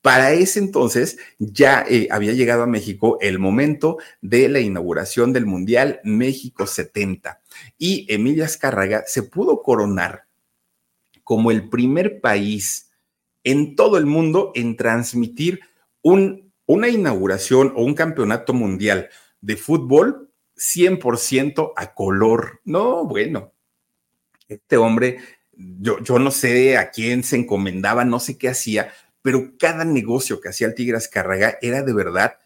Para ese entonces ya eh, había llegado a México el momento de la inauguración del Mundial México 70 y Emilia Azcárraga se pudo coronar como el primer país en todo el mundo en transmitir un, una inauguración o un campeonato mundial de fútbol 100% a color. No, bueno, este hombre, yo, yo no sé a quién se encomendaba, no sé qué hacía, pero cada negocio que hacía el Tigre Azcárraga era de verdad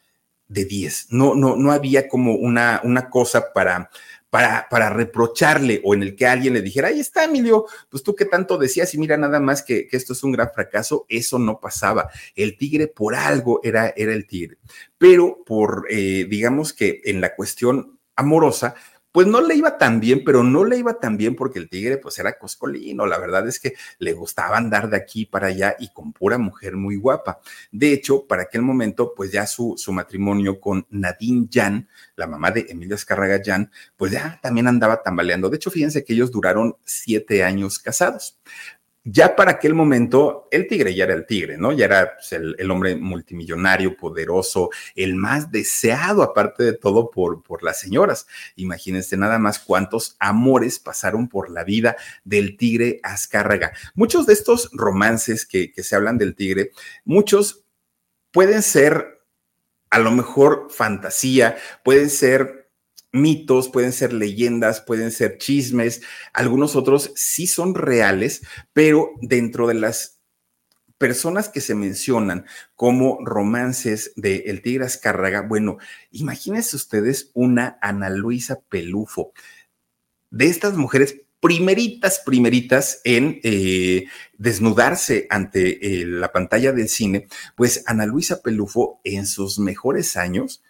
de 10. No, no, no había como una, una cosa para para, para reprocharle o en el que alguien le dijera, ahí está, Emilio, pues tú qué tanto decías y mira nada más que, que esto es un gran fracaso, eso no pasaba. El tigre por algo era, era el tigre, pero por, eh, digamos que en la cuestión amorosa, pues no le iba tan bien, pero no le iba tan bien porque el tigre pues era coscolino, la verdad es que le gustaba andar de aquí para allá y con pura mujer muy guapa. De hecho, para aquel momento pues ya su, su matrimonio con Nadine Jan, la mamá de Emilia Escarraga Jan, pues ya también andaba tambaleando. De hecho, fíjense que ellos duraron siete años casados ya para aquel momento el tigre ya era el tigre, ¿no? Ya era pues, el, hombre multimillonario, poderoso, el más deseado, aparte de todo, por, por las señoras. Imagínense nada más cuántos amores pasaron por la vida del tigre Azcárraga. Muchos de estos romances que, que se hablan del tigre, muchos pueden ser a lo mejor fantasía, pueden ser mitos, pueden ser leyendas, pueden ser chismes, algunos otros sí son reales, pero dentro de las personas que se mencionan como romances de El Tigre Azcárraga, bueno, imagínense ustedes una Ana Luisa Pelufo. De estas mujeres primeritas, primeritas en eh, desnudarse ante eh, la pantalla del cine, pues Ana Luisa Pelufo en sus mejores años,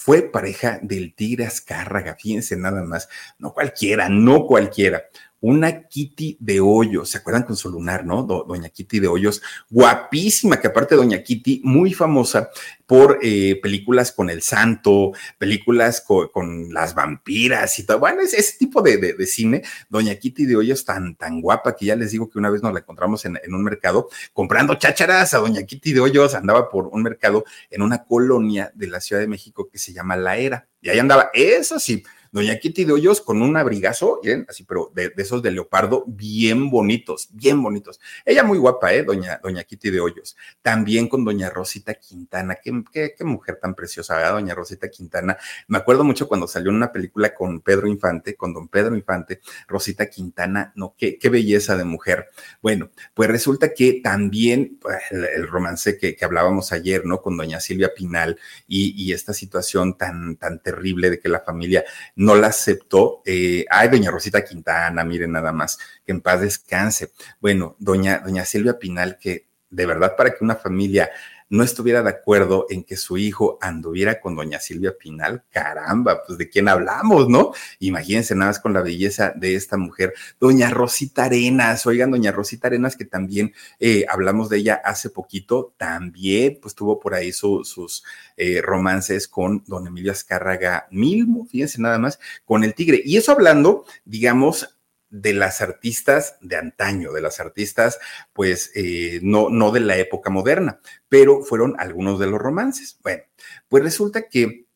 fue pareja del Tigre Azcárraga, fíjense nada más, no cualquiera, no cualquiera una Kitty de Hoyos, ¿se acuerdan con su lunar, no? Doña Kitty de Hoyos, guapísima, que aparte Doña Kitty, muy famosa por eh, películas con el santo, películas con, las vampiras y todo. Bueno, es ese tipo de, cine. Doña Kitty de Hoyos tan, tan guapa que ya les digo que una vez nos la encontramos en, en un mercado comprando chácharas a Doña Kitty de Hoyos, andaba por un mercado en una colonia de la Ciudad de México que se llama La Era. Y ahí andaba, eso sí, Doña Kitty de Hoyos con un abrigazo, bien, así, pero de, esos de leopardo, bien bonitos, bien bonitos. Ella muy guapa, ¿eh? Doña, Doña Kitty de Hoyos. También con Doña Rosita Quintana, qué, qué, mujer tan preciosa, ¿verdad? Doña Rosita Quintana. Me acuerdo mucho cuando salió en una película con Pedro Infante, con don Pedro Infante, Rosita Quintana, no, qué, qué belleza de mujer. Bueno, pues resulta que también pues, el, romance que, que, hablábamos ayer, ¿no? Con Doña Silvia Pinal y, y esta situación tan, tan terrible de que la familia no la aceptó. Eh, ay, doña Rosita Quintana, miren nada más, que en paz descanse. Bueno, doña, doña Silvia Pinal, que de verdad para que una familia no estuviera de acuerdo en que su hijo anduviera con doña Silvia Pinal, caramba, pues de quién hablamos, ¿no? Imagínense nada más con la belleza de esta mujer, doña Rosita Arenas, oigan, doña Rosita Arenas, que también eh, hablamos de ella hace poquito, también pues tuvo por ahí sus eh, romances con don Emilio Azcárraga Milmo, fíjense nada más, con el tigre. Y eso hablando, digamos, de las artistas de antaño, de las artistas, pues eh, no, no de la época moderna, pero fueron algunos de los romances. Bueno, pues resulta que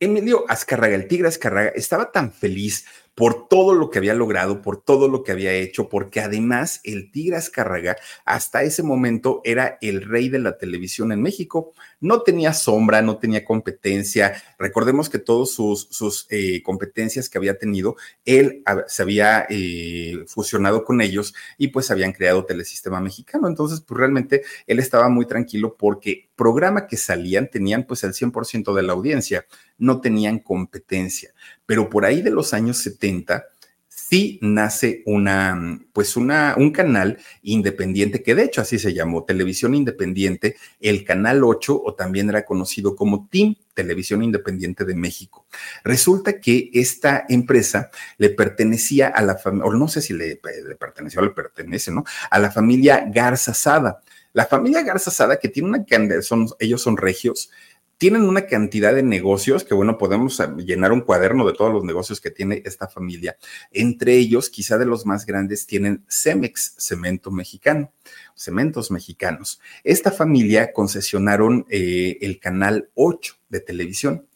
Emilio Azcárraga, el tigre Azcárraga, estaba tan feliz por todo lo que había logrado, por todo lo que había hecho, porque además el Tigre Azcárraga hasta ese momento era el rey de la televisión en México. No tenía sombra, no tenía competencia. Recordemos que todas sus, sus eh, competencias que había tenido, él se había eh, fusionado con ellos y pues habían creado Telesistema Mexicano. Entonces, pues realmente él estaba muy tranquilo porque programa que salían tenían pues el 100% de la audiencia, no tenían competencia pero por ahí de los años 70 sí nace una, pues una, un canal independiente, que de hecho así se llamó, Televisión Independiente, el Canal 8, o también era conocido como TIM, Televisión Independiente de México. Resulta que esta empresa le pertenecía a la familia, o no sé si le, le perteneció o le pertenece, ¿no? A la familia Garza Sada. La familia Garza Sada, que tiene una, son, ellos son regios, tienen una cantidad de negocios que, bueno, podemos eh, llenar un cuaderno de todos los negocios que tiene esta familia. Entre ellos, quizá de los más grandes, tienen Cemex, Cemento Mexicano, Cementos Mexicanos. Esta familia concesionaron eh, el canal 8 de televisión.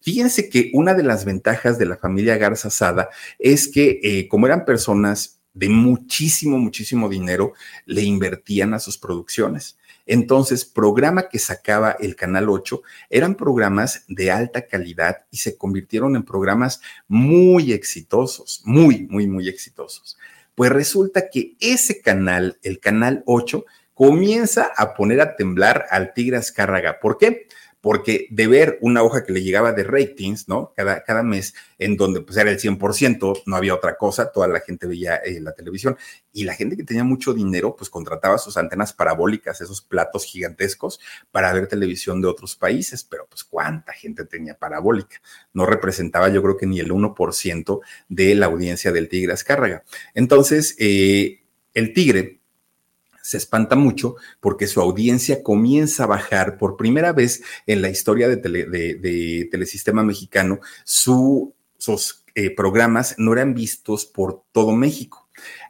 Fíjense que una de las ventajas de la familia Garza Sada es que, eh, como eran personas de muchísimo, muchísimo dinero, le invertían a sus producciones. Entonces, programa que sacaba el Canal 8 eran programas de alta calidad y se convirtieron en programas muy exitosos, muy, muy, muy exitosos. Pues resulta que ese canal, el Canal 8, comienza a poner a temblar al Tigre Azcárraga. ¿Por qué? De ver una hoja que le llegaba de ratings, ¿no? Cada, cada mes, en donde pues era el 100%, no había otra cosa, toda la gente veía eh, la televisión y la gente que tenía mucho dinero, pues contrataba sus antenas parabólicas, esos platos gigantescos, para ver televisión de otros países, pero pues cuánta gente tenía parabólica. No representaba yo creo que ni el 1% de la audiencia del Tigre Azcárraga. Entonces, eh, el Tigre se espanta mucho porque su audiencia comienza a bajar por primera vez en la historia de, Telesistema Mexicano. sus eh, programas no eran vistos por todo México.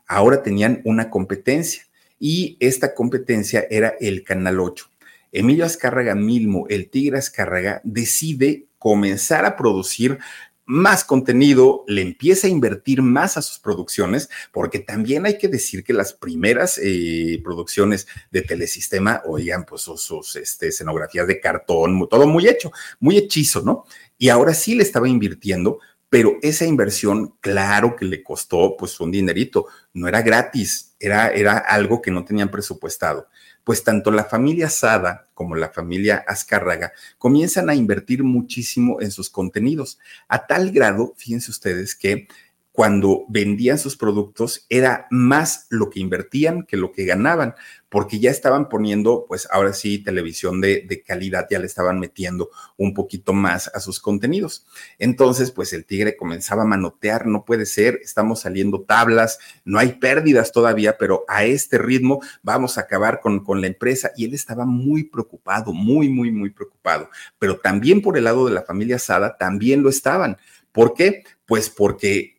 Ahora tenían una competencia y esta competencia era el Canal 8. Emilio Azcárraga Milmo, el Tigre Azcárraga, decide comenzar a producir más contenido, le empieza a invertir más a sus producciones, porque también hay que decir que las primeras eh, producciones de Telesistema, oigan, pues sus, este, escenografías de cartón, todo muy hecho, muy hechizo, ¿no? Y ahora sí le estaba invirtiendo, pero esa inversión, claro que le costó pues un dinerito, no era gratis, era, era algo que no tenían presupuestado pues tanto la familia Sada como la familia Azcárraga comienzan a invertir muchísimo en sus contenidos, a tal grado, fíjense ustedes, que cuando vendían sus productos era más lo que invertían que lo que ganaban, porque ya estaban poniendo, pues ahora sí, televisión de, calidad, ya le estaban metiendo un poquito más a sus contenidos. Entonces, pues el tigre comenzaba a manotear, no puede ser, estamos saliendo tablas, no hay pérdidas todavía, pero a este ritmo vamos a acabar con, con la empresa. Y él estaba muy preocupado, muy, muy, muy preocupado. Pero también por el lado de la familia Sada, también lo estaban. ¿Por qué? Pues porque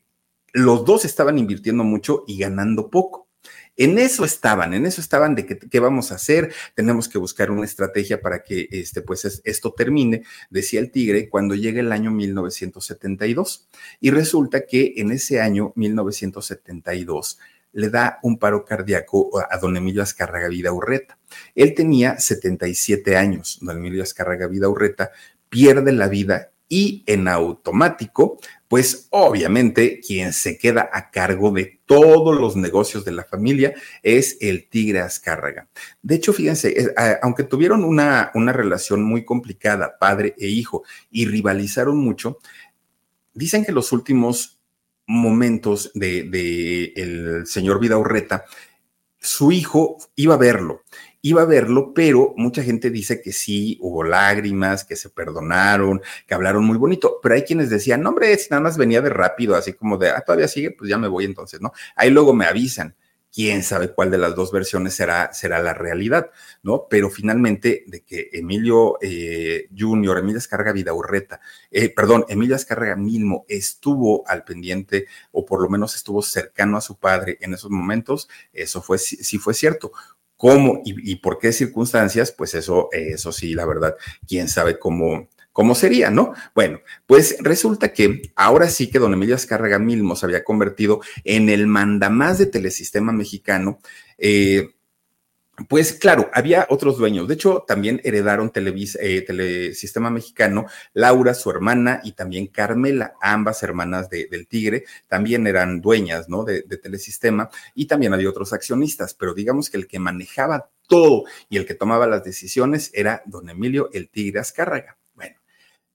los dos estaban invirtiendo mucho y ganando poco. En eso estaban, en eso estaban de qué vamos a hacer, tenemos que buscar una estrategia para que este, pues esto termine, decía el tigre, cuando llega el año 1972. Y resulta que en ese año 1972 le da un paro cardíaco a don Emilio Azcárraga Vida Urreta. Él tenía 77 años, don Emilio Azcárraga Vida Urreta pierde la vida y en automático, pues obviamente quien se queda a cargo de todos los negocios de la familia es el tigre Azcárraga. De hecho, fíjense, aunque tuvieron una, una relación muy complicada, padre e hijo, y rivalizaron mucho, dicen que los últimos momentos de, de señor Vidaurreta, su hijo iba a verlo iba a verlo, pero mucha gente dice que sí, hubo lágrimas, que se perdonaron, que hablaron muy bonito, pero hay quienes decían, no, hombre, si nada más venía de rápido, así como de, ah, todavía sigue, pues ya me voy entonces, ¿no? Ahí luego me avisan quién sabe cuál de las dos versiones será, será la realidad, ¿no? Pero finalmente de que Emilio eh, Junior, Emilio Escarga Vidaurreta, eh, perdón, Emilio Escarga Milmo estuvo al pendiente o por lo menos estuvo cercano a su padre en esos momentos, eso fue, sí, fue cierto. ¿Cómo y, por qué circunstancias? Pues eso, eso sí, la verdad, quién sabe cómo, ¿Cómo sería, no? Bueno, pues resulta que ahora sí que don Emilio Azcárraga Milmo se había convertido en el mandamás de Telesistema Mexicano. Eh, pues claro, había otros dueños. De hecho, también heredaron Televis, eh, Telesistema Mexicano, Laura, su hermana, y también Carmela, ambas hermanas del Tigre, también eran dueñas, ¿no? De, Telesistema, y también había otros accionistas, pero digamos que el que manejaba todo y el que tomaba las decisiones era don Emilio el Tigre Azcárraga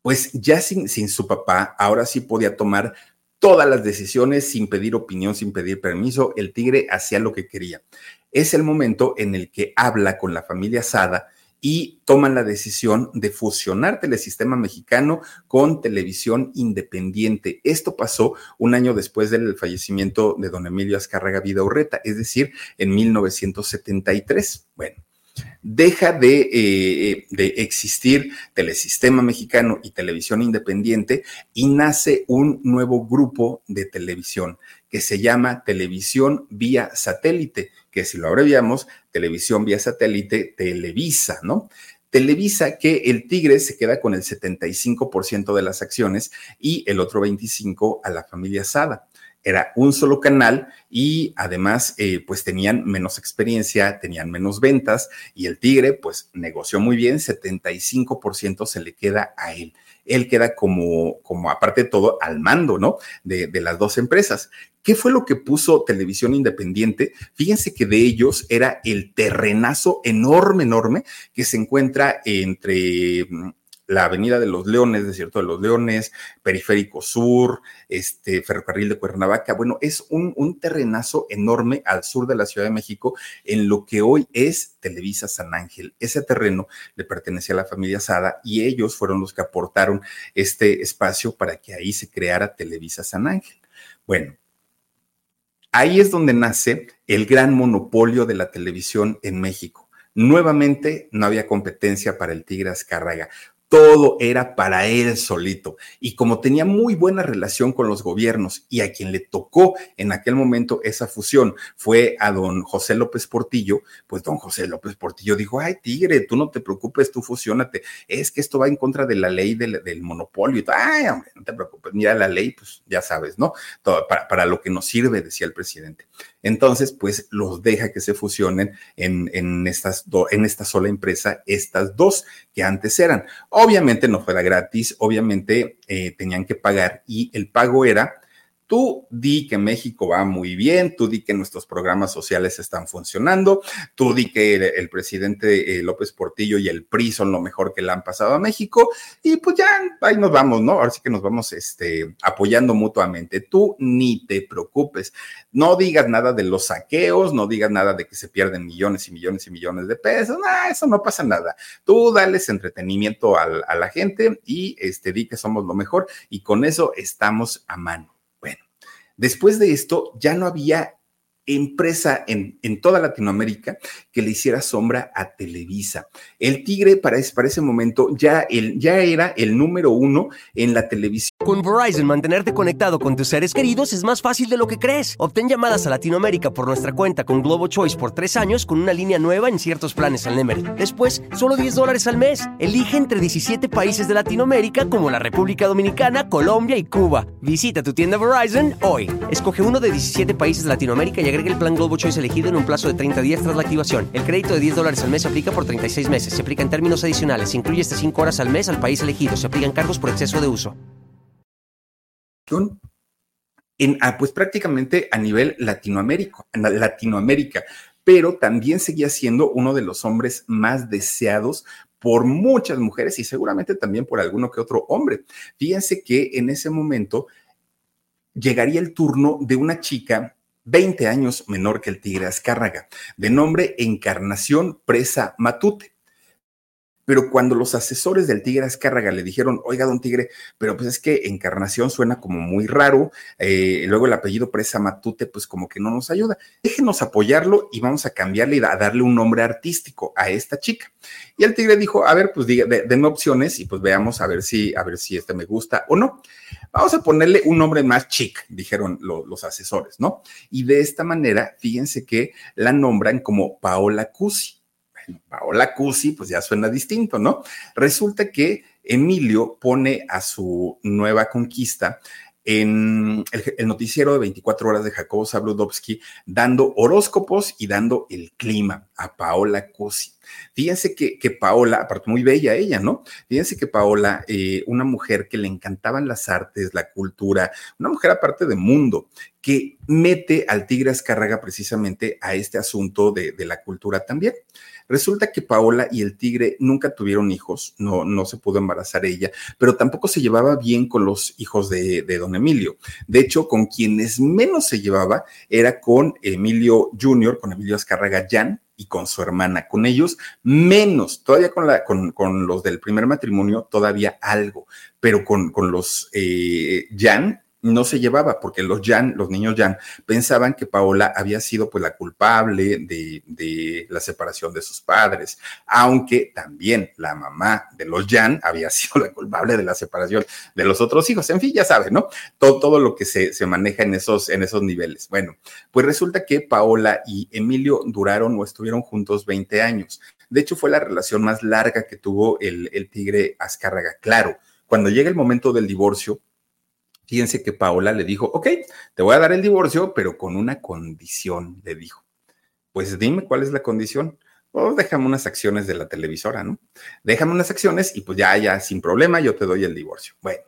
pues ya sin, sin su papá, ahora sí podía tomar todas las decisiones sin pedir opinión, sin pedir permiso. El tigre hacía lo que quería. Es el momento en el que habla con la familia Sada y toman la decisión de fusionar Telesistema Mexicano con Televisión Independiente. Esto pasó un año después del fallecimiento de don Emilio Azcárraga Urreta, es decir, en 1973. Bueno, deja de, eh, de, existir Telesistema Mexicano y Televisión Independiente y nace un nuevo grupo de televisión que se llama Televisión Vía Satélite, que si lo abreviamos, Televisión Vía Satélite, Televisa, ¿no? Televisa que el Tigre se queda con el 75% de las acciones y el otro 25% a la familia Sada era un solo canal y además eh, pues tenían menos experiencia, tenían menos ventas y el Tigre pues negoció muy bien, 75% se le queda a él. Él queda como, como aparte de todo al mando, ¿no? De, de las dos empresas. ¿Qué fue lo que puso Televisión Independiente? Fíjense que de ellos era el terrenazo enorme, enorme que se encuentra entre mm, la Avenida de los Leones, Desierto de los Leones, Periférico Sur, este Ferrocarril de Cuernavaca. Bueno, es un, un, terrenazo enorme al sur de la Ciudad de México en lo que hoy es Televisa San Ángel. Ese terreno le pertenecía a la familia Sada y ellos fueron los que aportaron este espacio para que ahí se creara Televisa San Ángel. Bueno, ahí es donde nace el gran monopolio de la televisión en México. Nuevamente no había competencia para el Tigre Azcárraga todo era para él solito. Y como tenía muy buena relación con los gobiernos y a quien le tocó en aquel momento esa fusión fue a don José López Portillo, pues don José López Portillo dijo, ay, tigre, tú no te preocupes, tú fusionate. Es que esto va en contra de la ley del, monopolio. Ay, hombre, no te preocupes, mira la ley, pues ya sabes, ¿no? Para, para lo que nos sirve, decía el presidente. Entonces, pues los deja que se fusionen en, en, estas en esta sola empresa, estas dos que antes eran. Obviamente no fuera gratis, obviamente eh, tenían que pagar y el pago era Tú di que México va muy bien, tú di que nuestros programas sociales están funcionando, tú di que el, presidente eh, López Portillo y el PRI son lo mejor que le han pasado a México y pues ya ahí nos vamos, ¿no? Ahora sí que nos vamos este, apoyando mutuamente. Tú ni te preocupes, no digas nada de los saqueos, no digas nada de que se pierden millones y millones y millones de pesos, eso no pasa nada. Tú dales entretenimiento a, a la gente y este, di que somos lo mejor y con eso estamos a mano. Después de esto, ya no había empresa en, en, toda Latinoamérica que le hiciera sombra a Televisa. El Tigre para ese, para ese momento ya, el, ya era el número uno en la televisión. Con Verizon, mantenerte conectado con tus seres queridos es más fácil de lo que crees. Obtén llamadas a Latinoamérica por nuestra cuenta con Globo Choice por tres años con una línea nueva en ciertos planes al Nemery. Después, solo 10 dólares al mes. Elige entre 17 países de Latinoamérica como la República Dominicana, Colombia y Cuba. Visita tu tienda Verizon hoy. Escoge uno de 17 países de Latinoamérica y agrega el plan Globo Choice elegido en un plazo de 30 días tras la activación. El crédito de 10 dólares al mes se aplica por 36 meses. Se aplica en términos adicionales. Se incluye hasta 5 horas al mes al país elegido. Se aplican cargos por exceso de uso. En, ah, pues prácticamente a nivel Latinoamérica, Latinoamérica, pero también seguía siendo uno de los hombres más deseados por muchas mujeres y seguramente también por alguno que otro hombre. Fíjense que en ese momento llegaría el turno de una chica 20 años menor que el tigre Azcárraga, de nombre Encarnación Presa Matute. Pero cuando los asesores del Tigre Azcárraga le dijeron, oiga, don Tigre, pero pues es que Encarnación suena como muy raro, eh, luego el apellido Presa Matute, pues como que no nos ayuda. Déjenos apoyarlo y vamos a cambiarle y a darle un nombre artístico a esta chica. Y el Tigre dijo, a ver, pues denme opciones y pues veamos a ver si, a ver si este me gusta o no. Vamos a ponerle un nombre más chic, dijeron los asesores, ¿no? Y de esta manera, fíjense que la nombran como Paola Cusi. Paola Cusi, pues ya suena distinto, ¿no? Resulta que Emilio pone a su nueva conquista en el, noticiero de 24 horas de Jacobo Zabludovsky, dando horóscopos y dando el clima a Paola Cusi. Fíjense que, que, Paola, aparte muy bella ella, ¿no? Fíjense que Paola, eh, una mujer que le encantaban las artes, la cultura, una mujer aparte de mundo, que mete al tigre Azcárraga precisamente a este asunto de, la cultura también. Resulta que Paola y el tigre nunca tuvieron hijos, no, no se pudo embarazar ella, pero tampoco se llevaba bien con los hijos de, don Emilio. De hecho, con quienes menos se llevaba era con Emilio Jr., con Emilio Azcárraga Jan, y con su hermana. Con ellos, menos, todavía con, la, con, con los del primer matrimonio, todavía algo, pero con, con los eh, Jan no se llevaba, porque los Jan, los niños Jan, pensaban que Paola había sido pues la culpable de, de, la separación de sus padres, aunque también la mamá de los Jan había sido la culpable de la separación de los otros hijos. En fin, ya saben, ¿no? Todo, todo lo que se, se maneja en esos, en esos niveles. Bueno, pues resulta que Paola y Emilio duraron o estuvieron juntos 20 años. De hecho, fue la relación más larga que tuvo el, el tigre Azcárraga. Claro, cuando llega el momento del divorcio, Fíjense que Paola le dijo, ok, te voy a dar el divorcio, pero con una condición, le dijo. Pues dime cuál es la condición. Pues déjame unas acciones de la televisora, ¿no? Déjame unas acciones y pues ya, ya, sin problema, yo te doy el divorcio. Bueno,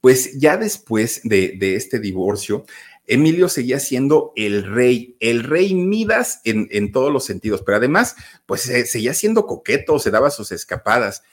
pues ya después de, este divorcio, Emilio seguía siendo el rey, el rey Midas en, en todos los sentidos, pero además, pues seguía siendo coqueto, se daba sus escapadas.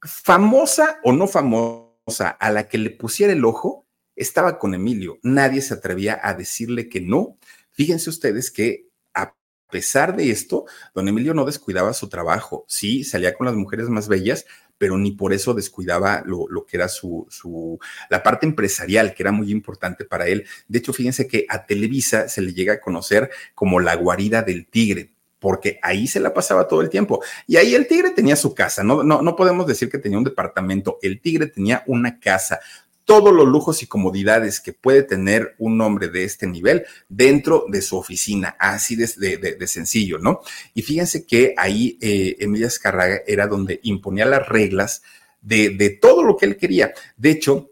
Famosa o no famosa, a la que le pusiera el ojo, estaba con Emilio, nadie se atrevía a decirle que no. Fíjense ustedes que a pesar de esto, don Emilio no descuidaba su trabajo, sí, salía con las mujeres más bellas, pero ni por eso descuidaba lo, que era su, su, la parte empresarial, que era muy importante para él. De hecho, fíjense que a Televisa se le llega a conocer como la guarida del tigre porque ahí se la pasaba todo el tiempo. Y ahí el tigre tenía su casa, no, no, no podemos decir que tenía un departamento, el tigre tenía una casa todos los lujos y comodidades que puede tener un hombre de este nivel dentro de su oficina, así de, de, de sencillo, ¿no? Y fíjense que ahí eh, Emilia Escarraga era donde imponía las reglas de, de todo lo que él quería. De hecho,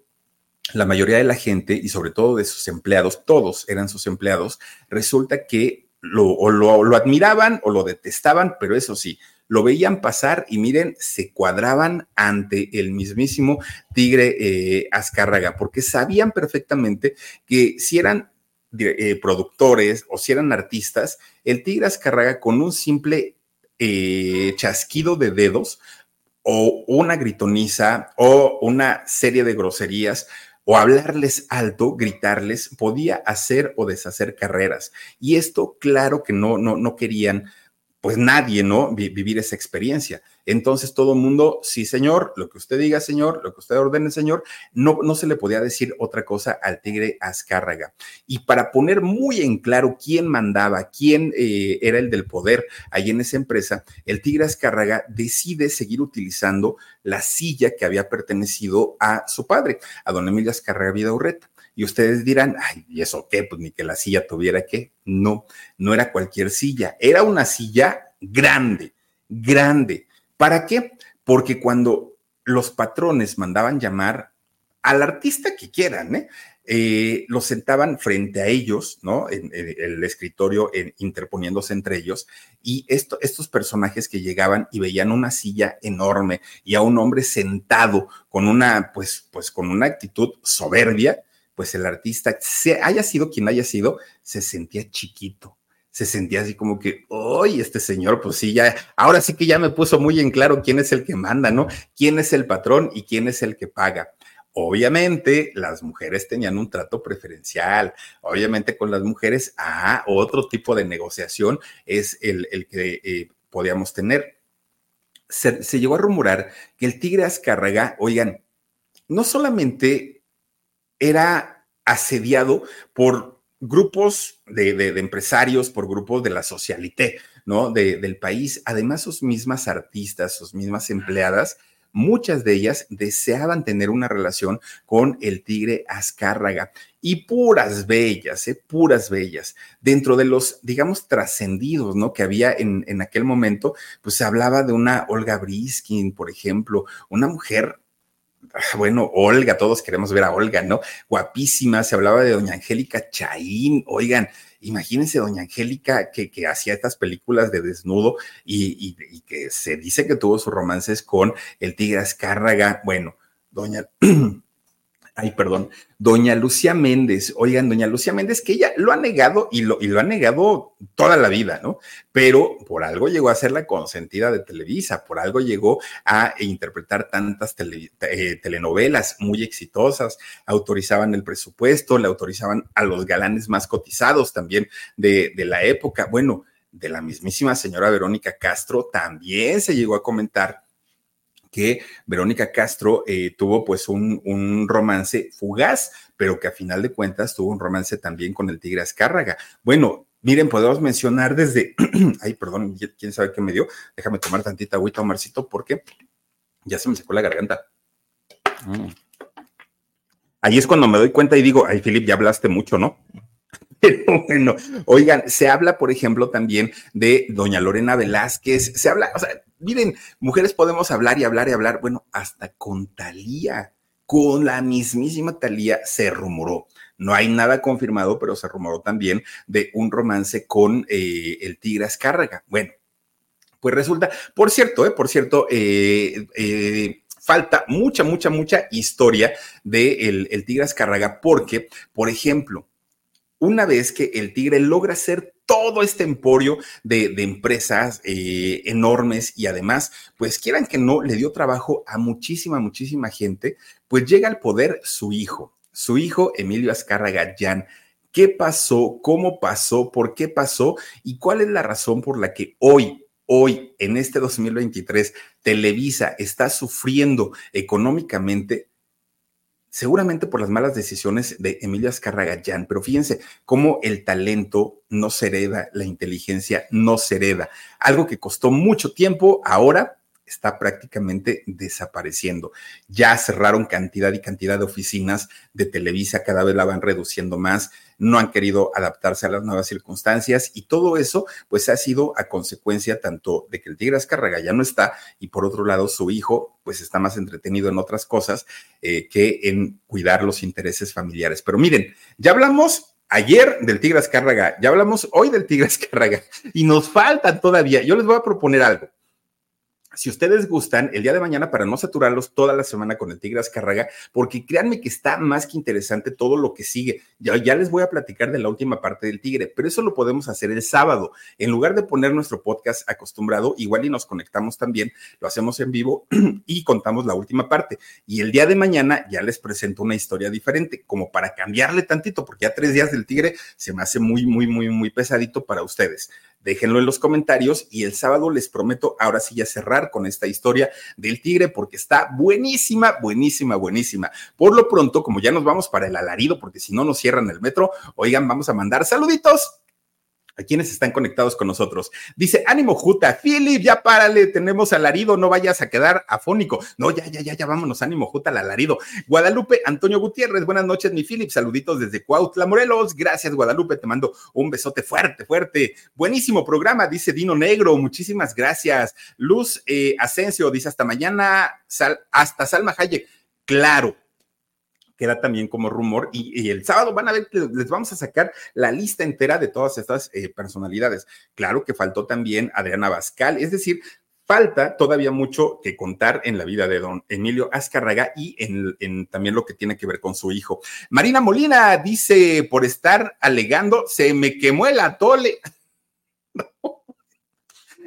la mayoría de la gente y sobre todo de sus empleados, todos eran sus empleados, resulta que lo, o lo, lo admiraban o lo detestaban, pero eso sí, lo veían pasar y miren, se cuadraban ante el mismísimo Tigre eh, Azcárraga, porque sabían perfectamente que si eran eh, productores o si eran artistas, el Tigre Azcárraga con un simple eh, chasquido de dedos o una gritoniza o una serie de groserías o hablarles alto, gritarles, podía hacer o deshacer carreras. Y esto, claro que no, no, no querían pues nadie, ¿no? vivir esa experiencia. Entonces todo el mundo, sí, señor, lo que usted diga, señor, lo que usted ordene, señor, no, no se le podía decir otra cosa al tigre Azcárraga. Y para poner muy en claro quién mandaba, quién eh, era el del poder ahí en esa empresa, el tigre Azcárraga decide seguir utilizando la silla que había pertenecido a su padre, a don Emilio Azcárraga Vidaurreta. Y ustedes dirán, ay, ¿y eso qué? Pues ni que la silla tuviera que. No, no era cualquier silla, era una silla grande, grande. ¿Para qué? Porque cuando los patrones mandaban llamar al artista que quieran, ¿eh? Eh, los sentaban frente a ellos, ¿no? En, el escritorio, interponiéndose entre ellos, y esto, estos personajes que llegaban y veían una silla enorme y a un hombre sentado con una, pues, pues con una actitud soberbia, pues el artista, haya sido quien haya sido, se sentía chiquito, se sentía así como que, hoy este señor, pues sí, ya, ahora sí que ya me puso muy en claro quién es el que manda, ¿no? ¿Quién es el patrón y quién es el que paga? Obviamente, las mujeres tenían un trato preferencial. Obviamente, con las mujeres, ah, otro tipo de negociación es el, que eh, podíamos tener. Se, se, llegó a rumorar que el tigre Azcárraga, oigan, no solamente era asediado por grupos de, empresarios, por grupos de la socialité, ¿no? del país, además sus mismas artistas, sus mismas empleadas, muchas de ellas deseaban tener una relación con el tigre Azcárraga y puras bellas, ¿eh? puras bellas. Dentro de los, digamos, trascendidos, ¿no? Que había en, en aquel momento, pues se hablaba de una Olga Briskin, por ejemplo, una mujer bueno, Olga, todos queremos ver a Olga, ¿no? Guapísima, se hablaba de doña Angélica Chaín, oigan, imagínense doña Angélica que, que hacía estas películas de desnudo y, y, que se dice que tuvo sus romances con el Tigre Azcárraga, bueno, doña... ay, perdón, doña Lucía Méndez. Oigan, doña Lucía Méndez, que ella lo ha negado y lo, y lo ha negado toda la vida, ¿no? Pero por algo llegó a ser la consentida de Televisa, por algo llegó a interpretar tantas eh, telenovelas muy exitosas, autorizaban el presupuesto, le autorizaban a los galanes más cotizados también de, de la época. Bueno, de la mismísima señora Verónica Castro también se llegó a comentar que Verónica Castro eh, tuvo pues un, romance fugaz, pero que a final de cuentas tuvo un romance también con el Tigre Azcárraga. Bueno, miren, podemos mencionar desde, ay, perdón, quién sabe qué me dio, déjame tomar tantita agüita, Omarcito, porque ya se me secó la garganta. Mm. Ahí es cuando me doy cuenta y digo, ay, Filip, ya hablaste mucho, ¿no? Pero bueno, oigan, se habla, por ejemplo, también de doña Lorena Velázquez, se habla, o sea, miren, mujeres podemos hablar y hablar y hablar, bueno, hasta con Talía, con la mismísima Talía se rumoró. No hay nada confirmado, pero se rumoró también de un romance con eh, el Tigre Azcárraga. Bueno, pues resulta, por cierto, eh, por cierto, eh, eh falta mucha, mucha, mucha historia del de el Tigre Azcárraga, porque, por ejemplo, una vez que el Tigre logra hacer todo este emporio de, empresas eh, enormes y además, pues quieran que no, le dio trabajo a muchísima, muchísima gente, pues llega al poder su hijo, su hijo Emilio Azcárraga Llán. ¿Qué pasó? ¿Cómo pasó? ¿Por qué pasó? ¿Y cuál es la razón por la que hoy, hoy, en este 2023, Televisa está sufriendo económicamente seguramente por las malas decisiones de Emilia Azcarragayán, pero fíjense cómo el talento no se hereda, la inteligencia no se hereda. Algo que costó mucho tiempo, ahora está prácticamente desapareciendo. Ya cerraron cantidad y cantidad de oficinas de Televisa, cada vez la van reduciendo más, no han querido adaptarse a las nuevas circunstancias y todo eso pues ha sido a consecuencia tanto de que el Tigre Azcárraga ya no está y por otro lado su hijo pues está más entretenido en otras cosas eh, que en cuidar los intereses familiares. Pero miren, ya hablamos ayer del Tigre Azcárraga, ya hablamos hoy del Tigre Azcárraga y nos faltan todavía. Yo les voy a proponer algo si ustedes gustan, el día de mañana, para no saturarlos toda la semana con el Tigre Azcárraga, porque créanme que está más que interesante todo lo que sigue. Ya, ya, les voy a platicar de la última parte del Tigre, pero eso lo podemos hacer el sábado. En lugar de poner nuestro podcast acostumbrado, igual y nos conectamos también, lo hacemos en vivo y contamos la última parte. Y el día de mañana ya les presento una historia diferente, como para cambiarle tantito, porque ya tres días del Tigre se me hace muy, muy, muy, muy pesadito para ustedes déjenlo en los comentarios y el sábado les prometo ahora sí ya cerrar con esta historia del tigre porque está buenísima, buenísima, buenísima. Por lo pronto, como ya nos vamos para el alarido, porque si no nos cierran el metro, oigan, vamos a mandar saluditos a quienes están conectados con nosotros. Dice, ánimo Juta, Philip, ya párale, tenemos alarido, no vayas a quedar afónico. No, ya, ya, ya, ya, vámonos, ánimo Juta, al alarido. Guadalupe, Antonio Gutiérrez, buenas noches, mi Philip, saluditos desde Cuautla, Morelos. Gracias, Guadalupe, te mando un besote fuerte, fuerte. Buenísimo programa, dice Dino Negro, muchísimas gracias. Luz eh, Asensio, dice, hasta mañana, hasta Salma Hayek. Claro, queda también como rumor. Y, el sábado van a ver les vamos a sacar la lista entera de todas estas eh, personalidades. Claro que faltó también Adriana Bascal, es decir, falta todavía mucho que contar en la vida de don Emilio Azcarraga y en, en, también lo que tiene que ver con su hijo. Marina Molina dice, por estar alegando, se me quemó el atole.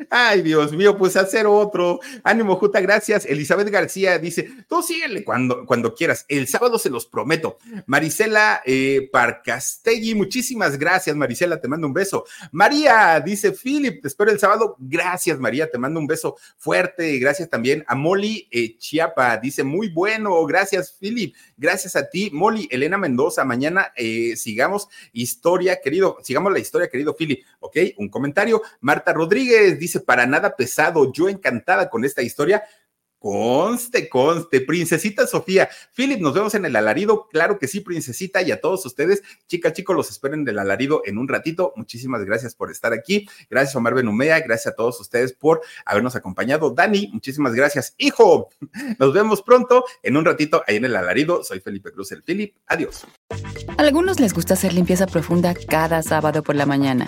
Ay, Dios mío, pues hacer otro. Ánimo, Juta, gracias. Elizabeth García dice, tú síguele cuando, cuando quieras. El sábado se los prometo. Marisela eh, Parcastegui, muchísimas gracias, Marisela, te mando un beso. María, dice Philip, te espero el sábado. Gracias, María, te mando un beso fuerte. Gracias también a Molly eh, Chiapa, dice, muy bueno. Gracias, Philip. Gracias a ti, Molly. Elena Mendoza, mañana eh, sigamos historia, querido, sigamos la historia, querido Philip. Ok, un comentario. Marta Rodríguez dice, para nada pesado, yo encantada con esta historia. Conste, conste, princesita Sofía. Philip, nos vemos en el alarido. Claro que sí, princesita, y a todos ustedes, chicas, chicos, los espero en el alarido en un ratito. Muchísimas gracias por estar aquí. Gracias, Omar Benumea. Gracias a todos ustedes por habernos acompañado. Dani, muchísimas gracias. Hijo, nos vemos pronto en un ratito ahí en el alarido. Soy Felipe Cruz, el Philip. Adiós. A algunos les gusta hacer limpieza profunda cada sábado por la mañana.